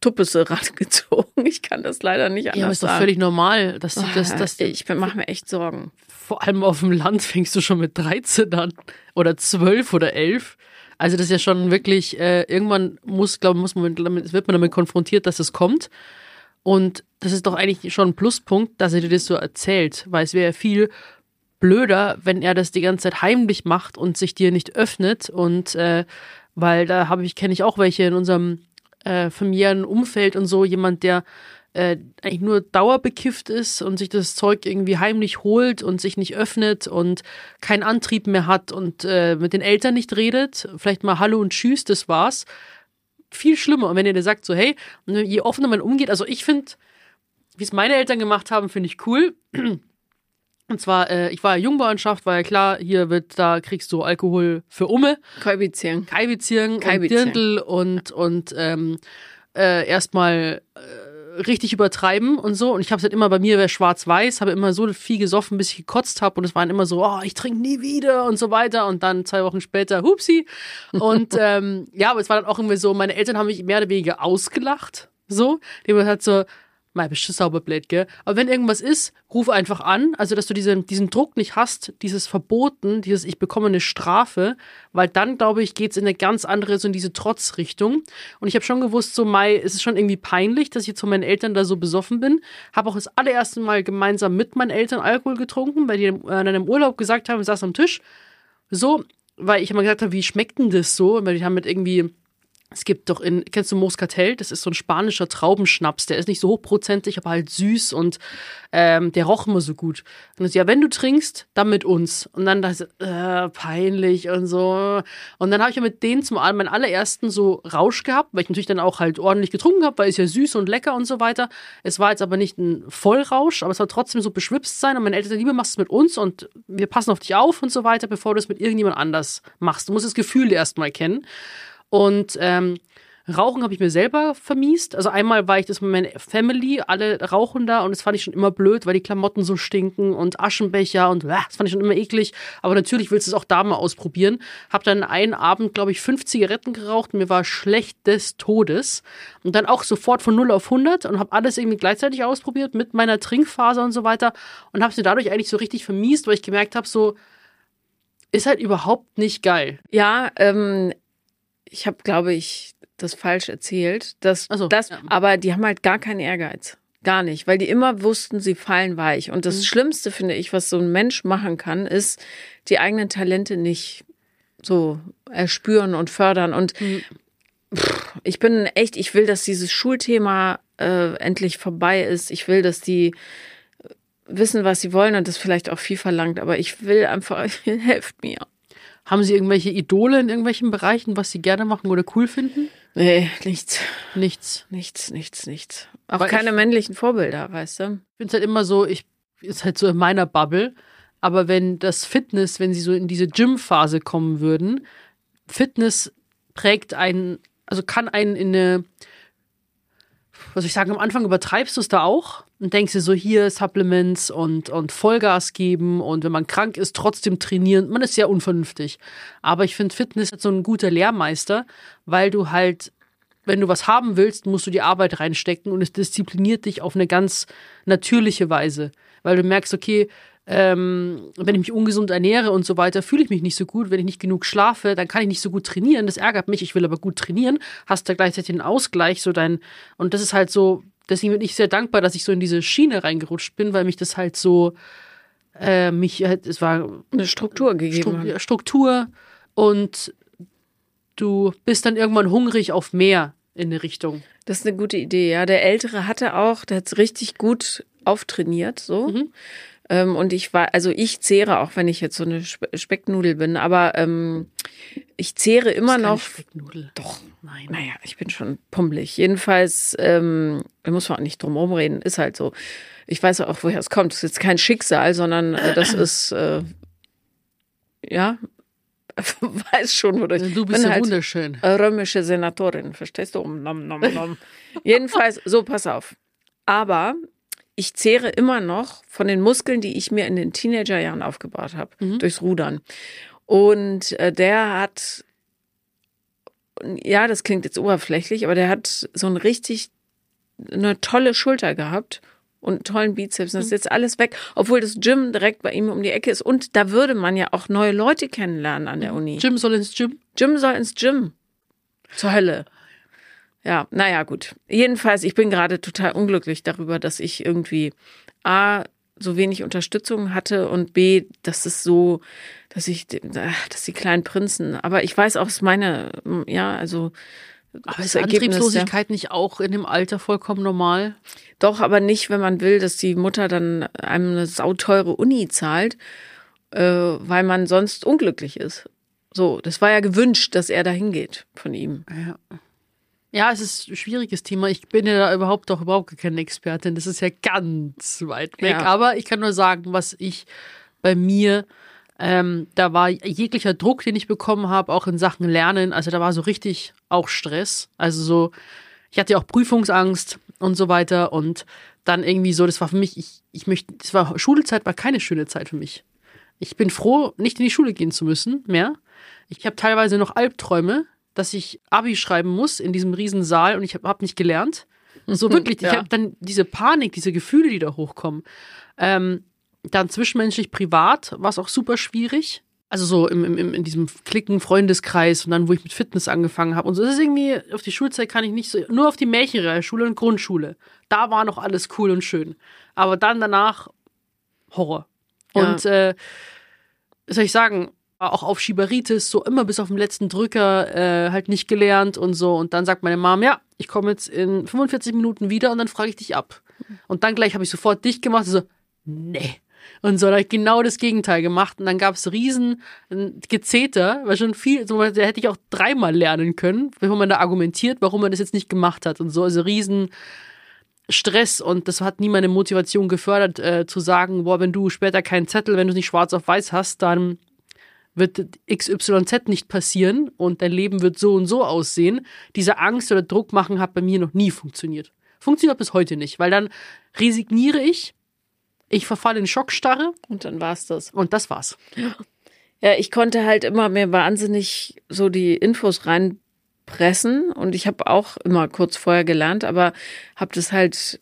Tuppese rangezogen. Ich kann das leider nicht anders ja, aber ist doch sagen. völlig normal, dass du das, Ah, das, ich mache mir echt Sorgen. vor allem auf dem Land fängst du schon mit 13 an oder 12 oder 11. Also das ist ja schon wirklich, äh, irgendwann muss, glaube muss man damit, wird man damit konfrontiert, dass es kommt. Und das ist doch eigentlich schon ein Pluspunkt, dass er dir das so erzählt, weil es wäre ja viel blöder, wenn er das die ganze Zeit heimlich macht und sich dir nicht öffnet. Und äh, weil da habe ich, kenne ich auch welche in unserem äh, familiären Umfeld und so, jemand, der äh, eigentlich nur dauerbekifft ist und sich das Zeug irgendwie heimlich holt und sich nicht öffnet und keinen Antrieb mehr hat und äh, mit den Eltern nicht redet, vielleicht mal Hallo und Tschüss, das war's. Viel schlimmer. Und wenn ihr dir sagt, so, hey, je offener man umgeht, also ich finde, wie es meine Eltern gemacht haben, finde ich cool. Und zwar, äh, ich war ja Jungbauernschaft, war ja klar, hier wird, da kriegst du Alkohol für Umme. Kolbizieren. Kaibizirn und Kaibizirn. Dirndl und, und ähm, äh, erstmal äh, richtig übertreiben und so. Und ich habe es halt immer bei mir wäre schwarz-weiß, habe immer so viel gesoffen, bis ich gekotzt habe. Und es waren immer so, oh, ich trinke nie wieder und so weiter. Und dann zwei Wochen später, hupsi. Und ähm, ja, aber es war dann auch irgendwie so, meine Eltern haben mich mehr oder weniger ausgelacht. So, die haben halt so, Mal du sauber blöd, gell? Aber wenn irgendwas ist, ruf einfach an. Also, dass du diesen, diesen Druck nicht hast, dieses Verboten, dieses ich bekomme eine Strafe, weil dann, glaube ich, geht's in eine ganz andere, so in diese Trotzrichtung. Und ich habe schon gewusst, so Mai, es ist schon irgendwie peinlich, dass ich jetzt von meinen Eltern da so besoffen bin. Habe auch das allererste Mal gemeinsam mit meinen Eltern Alkohol getrunken, weil die in einem Urlaub gesagt haben, wir saßen am Tisch. So, weil ich immer gesagt habe, wie schmeckt denn das so? Weil die haben mit irgendwie es gibt doch in, kennst du Moscatel? Das ist so ein spanischer Traubenschnaps. Der ist nicht so hochprozentig, aber halt süß und ähm, der roch immer so gut. Und so, ja, wenn du trinkst, dann mit uns. Und dann dachte ich, äh, peinlich und so. Und dann habe ich ja mit denen zum meinen allerersten so Rausch gehabt, weil ich natürlich dann auch halt ordentlich getrunken habe, weil es ja süß und lecker und so weiter. Es war jetzt aber nicht ein Vollrausch, aber es war trotzdem so beschwipst sein. Und meine Eltern, lieber machst es mit uns und wir passen auf dich auf und so weiter, bevor du es mit irgendjemand anders machst. Du musst das Gefühl erstmal kennen. Und ähm, Rauchen habe ich mir selber vermiest. Also einmal war ich das mit meiner Family, alle rauchen da und das fand ich schon immer blöd, weil die Klamotten so stinken und Aschenbecher und äh, das fand ich schon immer eklig. Aber natürlich willst du es auch da mal ausprobieren. Hab dann einen Abend, glaube ich, fünf Zigaretten geraucht. Mir war schlecht des Todes. Und dann auch sofort von 0 auf 100 und habe alles irgendwie gleichzeitig ausprobiert mit meiner Trinkphase und so weiter. Und habe es mir dadurch eigentlich so richtig vermiest, weil ich gemerkt habe, so ist halt überhaupt nicht geil. Ja, ähm, ich habe, glaube ich, das falsch erzählt. Das, Ach so, das, ja. Aber die haben halt gar keinen Ehrgeiz. Gar nicht, weil die immer wussten, sie fallen weich. Und Mhm. das Schlimmste, finde ich, was so ein Mensch machen kann, ist, die eigenen Talente nicht so erspüren und fördern. Und Mhm. pff, ich bin echt, ich will, dass dieses Schulthema äh, endlich vorbei ist. Ich will, dass die äh, wissen, was sie wollen und das vielleicht auch viel verlangt. Aber ich will einfach, helft mir. Haben Sie irgendwelche Idole in irgendwelchen Bereichen, was Sie gerne machen oder cool finden? Nee, nichts. Nichts. Nichts, nichts, nichts. Auch Weil keine ich- männlichen Vorbilder, weißt du? Ich finde es halt immer so, ich ist halt so in meiner Bubble. Aber wenn das Fitness, wenn sie so in diese Gym-Phase kommen würden, Fitness prägt einen, also kann einen in eine, was soll ich sagen, am Anfang übertreibst du es da auch und denkst dir so, hier Supplements und, und Vollgas geben und wenn man krank ist, trotzdem trainieren. Man ist sehr unvernünftig. Aber ich finde Fitness ist so ein guter Lehrmeister, weil du halt wenn du was haben willst, musst du die Arbeit reinstecken und es diszipliniert dich auf eine ganz natürliche Weise. Weil du merkst, okay, ähm, wenn ich mich ungesund ernähre und so weiter, fühle ich mich nicht so gut. Wenn ich nicht genug schlafe, dann kann ich nicht so gut trainieren. Das ärgert mich. Ich will aber gut trainieren. Hast da gleichzeitig einen Ausgleich, so dein, und das ist halt so, deswegen bin ich sehr dankbar, dass ich so in diese Schiene reingerutscht bin, weil mich das halt so, äh, mich, halt, es war Eine Struktur gegeben. Stru. Struktur und du bist dann irgendwann hungrig auf mehr in eine Richtung. Das ist eine gute Idee, ja. Der Ältere hatte auch, der hat's richtig gut auftrainiert, so. Mhm. Ähm, und ich war, also ich zehre, auch wenn ich jetzt so eine Spe Specknudel bin, aber ähm, ich zehre immer noch. Specknudel. Doch. Nein. Naja, ich bin schon pummelig. Jedenfalls, ähm, da muss man auch nicht drum rumreden, ist halt so. Ich weiß auch, woher es kommt. Das ist jetzt kein Schicksal, sondern äh, das ist, äh, ja, weiß schon, wodurch. Du bist bin ja halt wunderschön. römische Senatorin, verstehst du? Nom, nom, nom. Jedenfalls, so, pass auf. Aber ich zehre immer noch von den Muskeln, die ich mir in den Teenagerjahren aufgebaut habe, durchs Rudern. Und äh, der hat, ja, das klingt jetzt oberflächlich, aber der hat so ein richtig, eine tolle Schulter gehabt und tollen Bizeps. Das ist jetzt alles weg, obwohl das Gym direkt bei ihm um die Ecke ist. Und da würde man ja auch neue Leute kennenlernen an der Uni. Jim soll ins Gym. Jim soll ins Gym. Zur Hölle. Ja, naja, gut. Jedenfalls, ich bin gerade total unglücklich darüber, dass ich irgendwie A, so wenig Unterstützung hatte und B, dass es so, dass ich, dass die kleinen Prinzen, aber ich weiß auch, es ist meine, ja, also, Aber ist Ergebnis, ja. Antriebslosigkeit nicht auch in dem Alter vollkommen normal? Doch, aber nicht, wenn man will, dass die Mutter dann einem eine sauteure Uni zahlt, äh, weil man sonst unglücklich ist. So, das war ja gewünscht, dass er da hingeht von ihm. Ja. Ja, es ist ein schwieriges Thema. Ich bin ja da überhaupt doch überhaupt keine Expertin. Das ist ja ganz weit weg. Ja. Aber ich kann nur sagen, was ich bei mir, ähm, da war jeglicher Druck, den ich bekommen habe, auch in Sachen Lernen. Also da war so richtig auch Stress. Also so, ich hatte ja auch Prüfungsangst und so weiter. Und dann irgendwie so, das war für mich, ich, ich möchte, das war Schulzeit war keine schöne Zeit für mich. Ich bin froh, nicht in die Schule gehen zu müssen mehr. Ich habe teilweise noch Albträume, dass ich Abi schreiben muss in diesem riesen Saal und ich habe hab nicht gelernt. So wirklich, Ja. ich habe dann diese Panik, diese Gefühle, die da hochkommen. Ähm, dann zwischenmenschlich privat war es auch super schwierig. Also so im, im, in diesem Klicken Freundeskreis und dann, wo ich mit Fitness angefangen habe und so. Das ist irgendwie, auf die Schulzeit kann ich nicht so, nur auf die Märchenschule und Grundschule. Da war noch alles cool und schön. Aber dann danach Horror. Ja. Und äh, was soll ich sagen, auch auf Schieberitis, so immer bis auf den letzten Drücker äh, halt nicht gelernt und so. Und dann sagt meine Mom, ja, ich komme jetzt in 45 Minuten wieder und dann frage ich dich ab. Und dann gleich habe ich sofort dicht gemacht, so, nee. Und so, da habe ich genau das Gegenteil gemacht. Und dann gab es riesen äh, Gezeter, weil schon viel, so, da hätte ich auch dreimal lernen können, bevor man da argumentiert, warum man das jetzt nicht gemacht hat und so. Also riesen Stress und das hat nie meine Motivation gefördert, äh, zu sagen, boah, wenn du später keinen Zettel, wenn du nicht schwarz auf weiß hast, dann wird XYZ nicht passieren und dein Leben wird so und so aussehen. Diese Angst oder Druck machen hat bei mir noch nie funktioniert. Funktioniert bis heute nicht, weil dann resigniere ich, ich verfalle in Schockstarre Und dann war's das. und das war's. Ja, ich konnte halt immer mir wahnsinnig so die Infos reinpressen und ich habe auch immer kurz vorher gelernt, aber habe das halt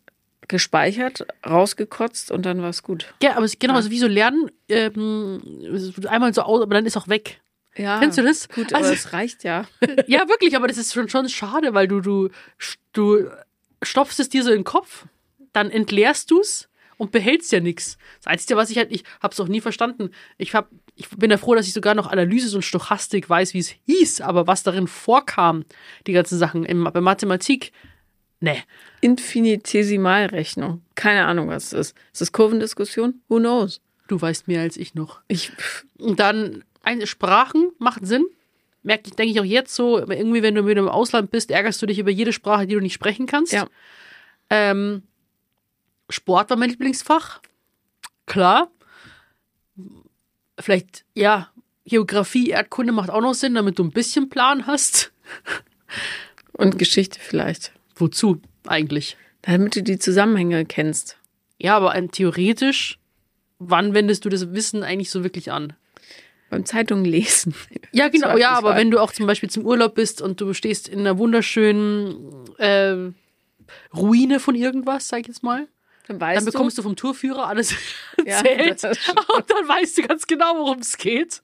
gespeichert, rausgekotzt und dann war's gut. Ja, aber es, genau, also wie so lernen, ähm, es einmal so aus, aber dann ist auch weg. Ja. Kennst du das? Gut, aber Also- es reicht ja. Ja, wirklich, aber das ist schon, schon schade, weil du, du, du stopfst es dir so in den Kopf, dann entleerst du es und behältst ja nichts. Das Einzige, was ich halt, ich hab's auch nie verstanden. Ich, hab, ich bin ja froh, dass ich sogar noch Analysis und Stochastik weiß, wie es hieß, aber was darin vorkam, die ganzen Sachen im, bei Mathematik, ne. Infinitesimalrechnung. Keine Ahnung, was es ist. Ist das Kurvendiskussion? Who knows? Du weißt mehr als ich noch. Ich, Und dann, eine Sprachen macht Sinn. Merke ich, denke ich auch jetzt so, irgendwie, wenn du wieder im Ausland bist, ärgerst du dich über jede Sprache, die du nicht sprechen kannst. Ja. Ähm, Sport war mein Lieblingsfach. Klar. Vielleicht, ja, Geografie, Erdkunde macht auch noch Sinn, damit du ein bisschen Plan hast. und Geschichte vielleicht. Wozu eigentlich? Damit du die Zusammenhänge kennst. Ja, aber theoretisch, wann wendest du das Wissen eigentlich so wirklich an? Beim Zeitungen lesen. Ja, genau, ja, aber wenn du auch zum Beispiel zum Urlaub bist und du stehst in einer wunderschönen äh, Ruine von irgendwas, sag ich jetzt mal, Dann dann bekommst du vom Tourführer alles Ja, erzählt das und dann weißt du ganz genau, worum es geht.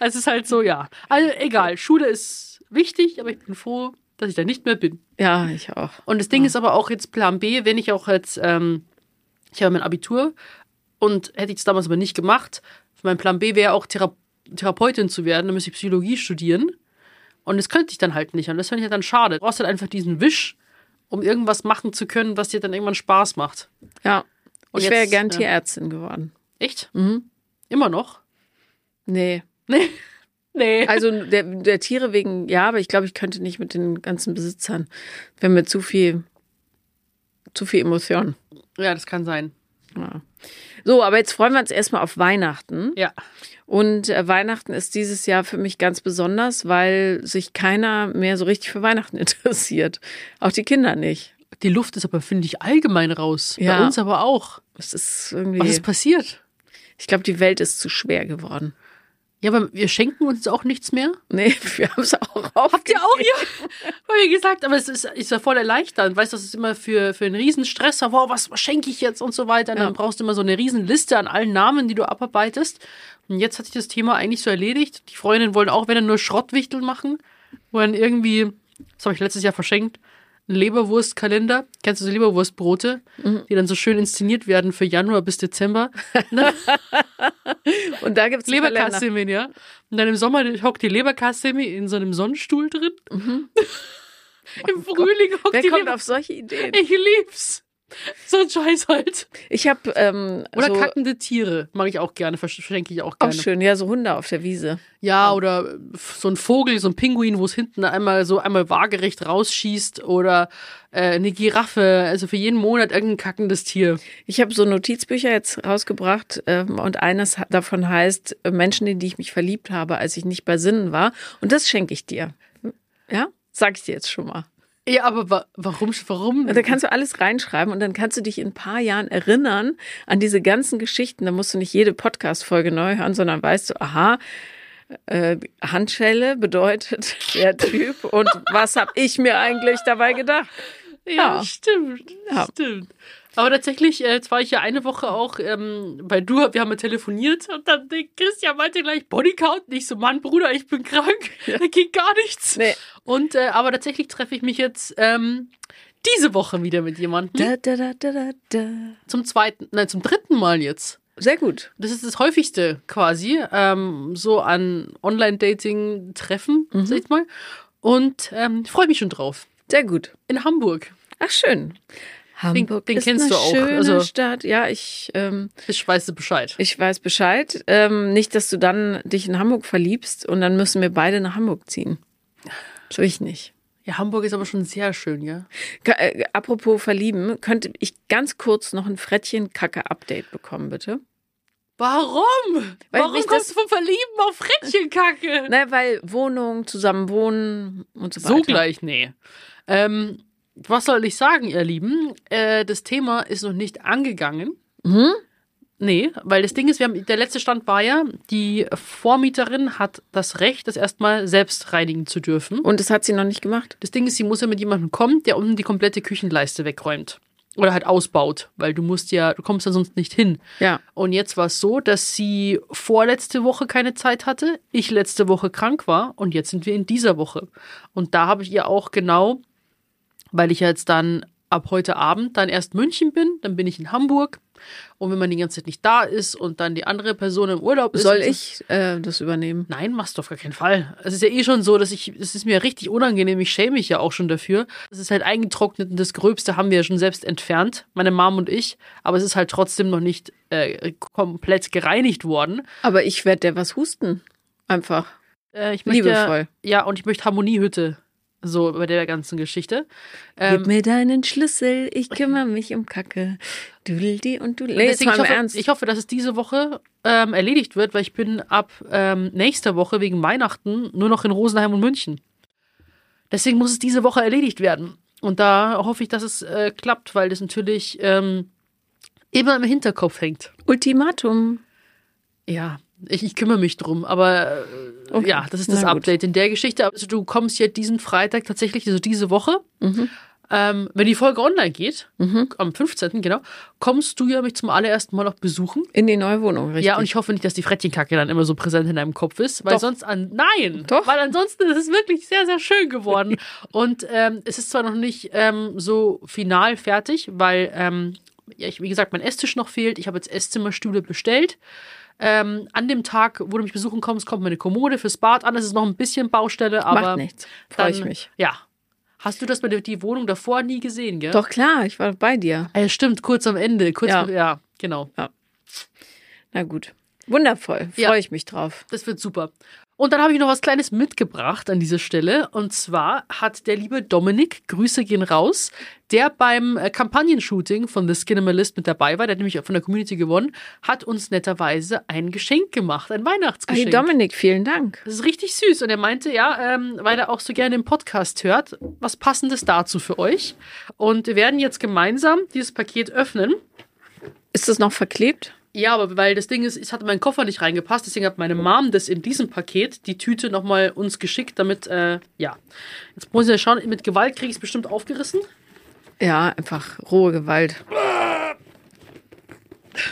Es ist halt so, ja. Also egal, Schule ist wichtig, aber ich bin froh, dass ich da nicht mehr bin. du. Ja, ich auch. Und das Ding ist aber auch jetzt Plan B, wenn ich auch jetzt, ähm, ich habe mein Abitur und hätte ich es damals aber nicht gemacht, mein Plan B wäre auch Thera Therapeutin zu werden, dann müsste ich Psychologie studieren. Und das könnte ich dann halt nicht. Und das finde ich halt dann schade. Du brauchst halt einfach diesen Wisch, um irgendwas machen zu können, was dir dann irgendwann Spaß macht. Ja. Und ich wäre gern äh, Tierärztin geworden. Echt? Mhm. Immer noch? Nee. Nee. Nee. Also der, der Tiere wegen, ja, aber ich glaube, ich könnte nicht mit den ganzen Besitzern. Wäre mir zu viel, zu viel Emotion. ja, das kann sein. Ja. So, aber jetzt freuen wir uns erstmal auf Weihnachten. Ja. Und äh, Weihnachten ist dieses Jahr für mich ganz besonders, weil sich keiner mehr so richtig für Weihnachten interessiert. Auch die Kinder nicht. Die Luft ist aber, finde ich, allgemein raus. Ja. Bei uns aber auch. Es ist irgendwie. Was ist passiert? ich glaube, die Welt ist zu schwer geworden. Ja, aber wir schenken uns auch nichts mehr. Nee, wir haben es auch Habt ihr auch hier? Weil wie gesagt, aber es ist, ist ja voll erleichternd. Weißt du, das ist immer für, für einen riesen Stress. Wow, was schenke ich jetzt und so weiter. Und Ja. dann brauchst du immer so eine riesen Liste an allen Namen, die du abarbeitest. Und jetzt hat sich das Thema eigentlich so erledigt. Die Freundinnen wollen auch, wenn dann nur Schrottwichtel machen. Wo dann irgendwie, das habe ich letztes Jahr verschenkt, Leberwurstkalender. Kennst du so Leberwurstbrote? Die dann so schön inszeniert werden für Januar bis Dezember. Und da gibt's einen Kalender. Leberkassemi, ja. Und dann im Sommer hockt die Leberkassemi in so einem Sonnenstuhl drin. Im Frühling hockt Mhm. Wer die kommt Leber. auf solche Ideen? Ich lieb's. So ein Scheiß halt. Ich habe ähm, Oder so, kackende Tiere. Mag ich auch gerne, versch- verschenke ich auch auch gerne. schön, ja, so Hunde auf der Wiese. Ja, oder so ein Vogel, so ein Pinguin, wo es hinten einmal so einmal waagerecht rausschießt. Oder äh, eine Giraffe. Also für jeden Monat irgendein kackendes Tier. Ich habe so Notizbücher jetzt rausgebracht ähm, und eines davon heißt äh, Menschen, in die ich mich verliebt habe, als ich nicht bei Sinnen war. Und das schenke ich dir. Ja, sag ich dir jetzt schon mal. Ja, aber wa warum? warum? Da kannst du alles reinschreiben und dann kannst du dich in ein paar Jahren erinnern an diese ganzen Geschichten. Da musst du nicht jede Podcast-Folge neu hören, sondern weißt du, aha, äh, Handschelle bedeutet der Typ und was habe ich mir eigentlich dabei gedacht? Ja, Ja. stimmt. Ja. Stimmt. Aber tatsächlich, äh, jetzt war ich ja eine Woche auch ähm, bei du, wir haben ja telefoniert und dann der Christian meinte gleich Bodycount. Nicht so, Mann, Bruder, ich bin krank. Da geht gar nichts. Nee. Und äh, aber tatsächlich treffe ich mich jetzt ähm, diese Woche wieder mit jemandem. Da, da, da, da, da, da. Zum zweiten, nein, zum dritten Mal jetzt. Sehr gut. Das ist das häufigste quasi, ähm, so an Online-Dating-Treffen, sag ich mal. Und ähm, ich freue mich schon drauf. Sehr gut. In Hamburg. Ach, schön. Hamburg den ist kennst eine du auch, schöne also- Stadt. Ja, ich, ähm, Ich weiß Bescheid. ich weiß Bescheid. Ähm, nicht, dass du dann dich in Hamburg verliebst und dann müssen wir beide nach Hamburg ziehen. Das will ich nicht. Ja, Hamburg ist aber schon sehr schön, ja. Äh, apropos verlieben, könnte ich ganz kurz noch ein Frettchen-Kacke-Update bekommen, bitte? Warum? Weil Warum kommst du vom Verlieben auf Frettchenkacke? Na, weil Wohnung, zusammen und so weiter. so gleich, nee. Ähm, was soll ich sagen, ihr Lieben? Äh, das Thema ist noch nicht angegangen. Mhm. Nee, weil das Ding ist, wir haben, der letzte Stand war ja, die Vormieterin hat das Recht, das erstmal selbst reinigen zu dürfen. Und das hat sie noch nicht gemacht. Das Ding ist, sie muss ja mit jemandem kommen, der unten die komplette Küchenleiste wegräumt. Oder halt ausbaut, weil du musst ja, du kommst ja sonst nicht hin. Ja. Und jetzt war es so, dass sie vorletzte Woche keine Zeit hatte, ich letzte Woche krank war und jetzt sind wir in dieser Woche. Und da habe ich ihr auch genau, weil ich ja jetzt dann ab heute Abend dann erst München bin, dann bin ich in Hamburg. Und wenn man die ganze Zeit nicht da ist und dann die andere Person im Urlaub ist. Soll ich äh, das übernehmen? Nein, machst du auf gar keinen Fall. Es ist ja eh schon so, dass ich, es ist mir richtig unangenehm, ich schäme mich ja auch schon dafür. Es ist halt eingetrocknet und das Gröbste haben wir ja schon selbst entfernt, meine Mom und ich, aber es ist halt trotzdem noch nicht äh, komplett gereinigt worden. Aber ich werde dir was husten. Einfach. Äh, ich möchte, Liebevoll. Ja, und ich möchte Harmoniehütte, so bei der ganzen Geschichte. Gib Ähm, mir deinen Schlüssel, ich kümmere mich um Kacke. Dudel und du. Nee, ich, hoffe, Ernst. ich hoffe, dass es diese Woche ähm, erledigt wird, weil ich bin ab ähm, nächster Woche wegen Weihnachten nur noch in Rosenheim und München. Deswegen muss es diese Woche erledigt werden. Und da hoffe ich, dass es äh, klappt, weil das natürlich ähm, immer im Hinterkopf hängt. Ultimatum. Ja, ich, ich kümmere mich drum, aber äh, Okay. ja, das ist das. Update in der Geschichte. Also du kommst ja diesen Freitag tatsächlich, also diese Woche, Mhm. ähm, wenn die Folge online geht, am 15. genau, kommst du ja mich zum allerersten Mal noch besuchen. In die neue Wohnung, richtig? Ja, und ich hoffe nicht, dass die Frettchenkacke dann immer so präsent in deinem Kopf ist, weil Doch. sonst an nein, Doch. weil ansonsten ist es wirklich sehr sehr schön geworden und ähm, es ist zwar noch nicht ähm, so final fertig, weil ähm, ja, ich, wie gesagt mein Esstisch noch fehlt. Ich habe jetzt Esszimmerstühle bestellt. Ähm, an dem Tag, wo du mich besuchen kommst, kommt meine Kommode fürs Bad an. Es ist noch ein bisschen Baustelle, aber Macht nichts. Freue ich mich. Ja. Hast du das bei der die Wohnung davor nie gesehen, gell? Doch klar, ich war bei dir. Ah, ja, stimmt, kurz am Ende. Kurz Ja. ja genau. Na gut. Wundervoll. Freue Ja. ich mich drauf. Das wird super. Und dann habe ich noch was Kleines mitgebracht an dieser Stelle. Und zwar hat der liebe Dominik, Grüße gehen raus, der beim äh, Kampagnenshooting von The Skinamalist mit dabei war, der hat nämlich auch von der Community gewonnen, hat uns netterweise ein Geschenk gemacht, ein Hey Weihnachtsgeschenk. Dominik, vielen Dank. das ist richtig süß. Und er meinte, ja, ähm, weil er auch so gerne den Podcast hört, was passendes dazu für euch. Und wir werden jetzt gemeinsam dieses Paket öffnen. Ist das noch verklebt? Ja, aber weil das Ding ist, es hat in meinen Koffer nicht reingepasst, deswegen hat meine Mom das in diesem Paket, die Tüte, nochmal uns geschickt, damit, äh, ja. Jetzt muss ich ja schauen, mit Gewalt kriege ich es bestimmt aufgerissen. Ja, einfach rohe Gewalt.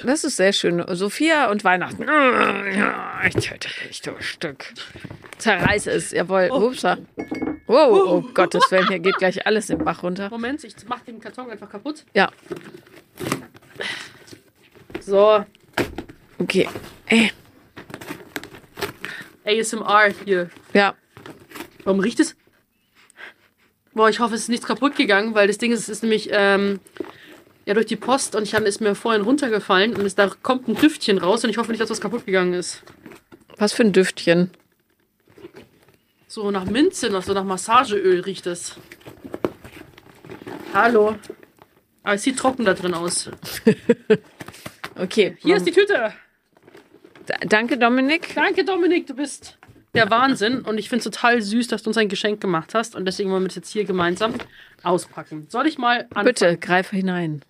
Das ist sehr schön. Sophia und Weihnachten. Ja, ich töte dich, du Stück. Zerreiß es, jawohl. Upsa. Wow, oh Gottes Willen, hier geht gleich alles im Bach runter. Moment, ich mache den Karton einfach kaputt. Ja, So, okay. Äh, ASMR hier. ja, Warum riecht es? Boah, ich hoffe, es ist nichts kaputt gegangen, weil das Ding ist, es ist nämlich ähm, ja durch die Post und ich habe es mir vorhin runtergefallen und es, da kommt ein Düftchen raus und ich hoffe nicht, dass was kaputt gegangen ist. was für ein Düftchen. So nach Minze, nach, so nach Massageöl riecht es. Hallo. Aber es sieht trocken da drin aus. Okay, Hier ist die Tüte. D- Danke, Dominik. Danke, Dominik, du bist der Wahnsinn. Und ich finde es total süß, dass du uns ein Geschenk gemacht hast. Und deswegen wollen wir das jetzt hier gemeinsam auspacken. Soll ich mal anfangen? Bitte, greif hinein.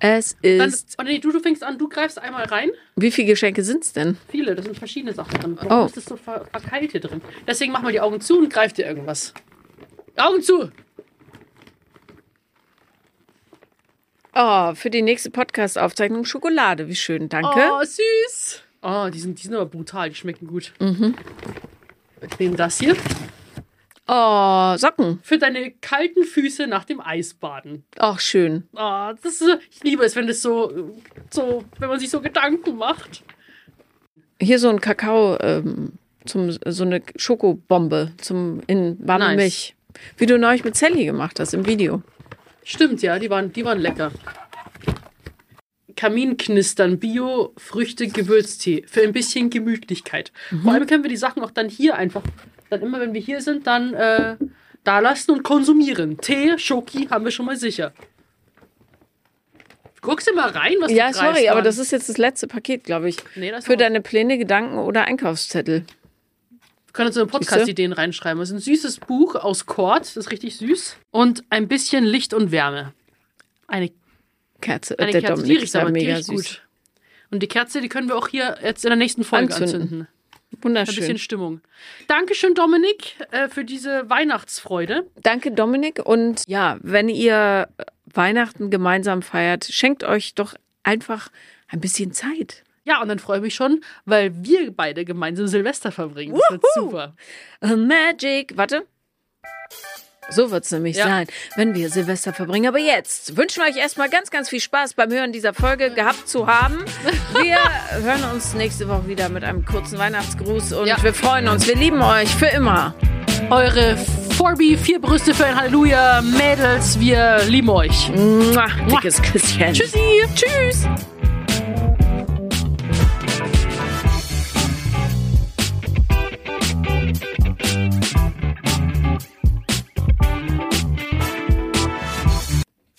Es Dann, ist. oh nee, du, du fängst an, du greifst einmal rein. Wie viele Geschenke sind's denn? Viele, da sind verschiedene Sachen drin. Oh. Warum ist das so ver verkeilt hier drin? Deswegen mach mal die Augen zu und greif dir irgendwas. Augen zu! Oh, für die nächste Podcast-Aufzeichnung Schokolade. Wie schön, danke. Oh, süß. Oh, die sind, die sind aber brutal, die schmecken gut. Mhm. Wir nehmen das hier Oh, Socken. für deine kalten Füße nach dem Eisbaden. Auch schön. Oh, das ist, ich liebe es, wenn das so, so, wenn man sich so Gedanken macht. Hier so ein Kakao, ähm, zum, so eine Schokobombe zum in warme Nice. Milch. Wie du neulich mit Sally gemacht hast im Video. Stimmt, ja, die waren, die waren lecker. Kaminknistern, Bio, Früchte, Gewürztee. Für ein bisschen Gemütlichkeit. Vor allem können wir die Sachen auch dann hier einfach, dann immer wenn wir hier sind, dann äh, da lassen und konsumieren. Tee, Schoki haben wir schon mal sicher. Guckst du mal rein, was Ja, die Preis sorry, aber das ist jetzt das letzte Paket, glaube ich. Nee, das Für deine Pläne, Gedanken oder Einkaufszettel. Können uns in Podcast-Ideen reinschreiben. Es ist ein süßes Buch aus Kord, das ist richtig süß. Und ein bisschen Licht und Wärme. Eine, Kerze. eine der Kerze, die Dominik riecht ist ja aber die mega riecht süß. gut. Und die Kerze, die können wir auch hier jetzt in der nächsten Folge Anzünden. anzünden. Ein Wunderschön. bisschen Stimmung. Dankeschön, Dominik, äh, für diese Weihnachtsfreude. Danke, Dominik. Und ja, wenn ihr Weihnachten gemeinsam feiert, schenkt euch doch einfach ein bisschen Zeit. Ja, und dann freue ich mich schon, weil wir beide gemeinsam Silvester verbringen. Das wird super. Magic. Warte. So wird's nämlich Ja. sein, wenn wir Silvester verbringen. Aber jetzt wünschen wir euch erstmal ganz, ganz viel Spaß beim Hören dieser Folge gehabt zu haben. Wir hören uns nächste Woche wieder mit einem kurzen Weihnachtsgruß und Ja. wir freuen uns. Wir lieben euch für immer. Eure Forby, vier Brüste für ein Halleluja, Mädels, wir lieben euch. Mua, dickes Küsschen. Tschüssi. Tschüss.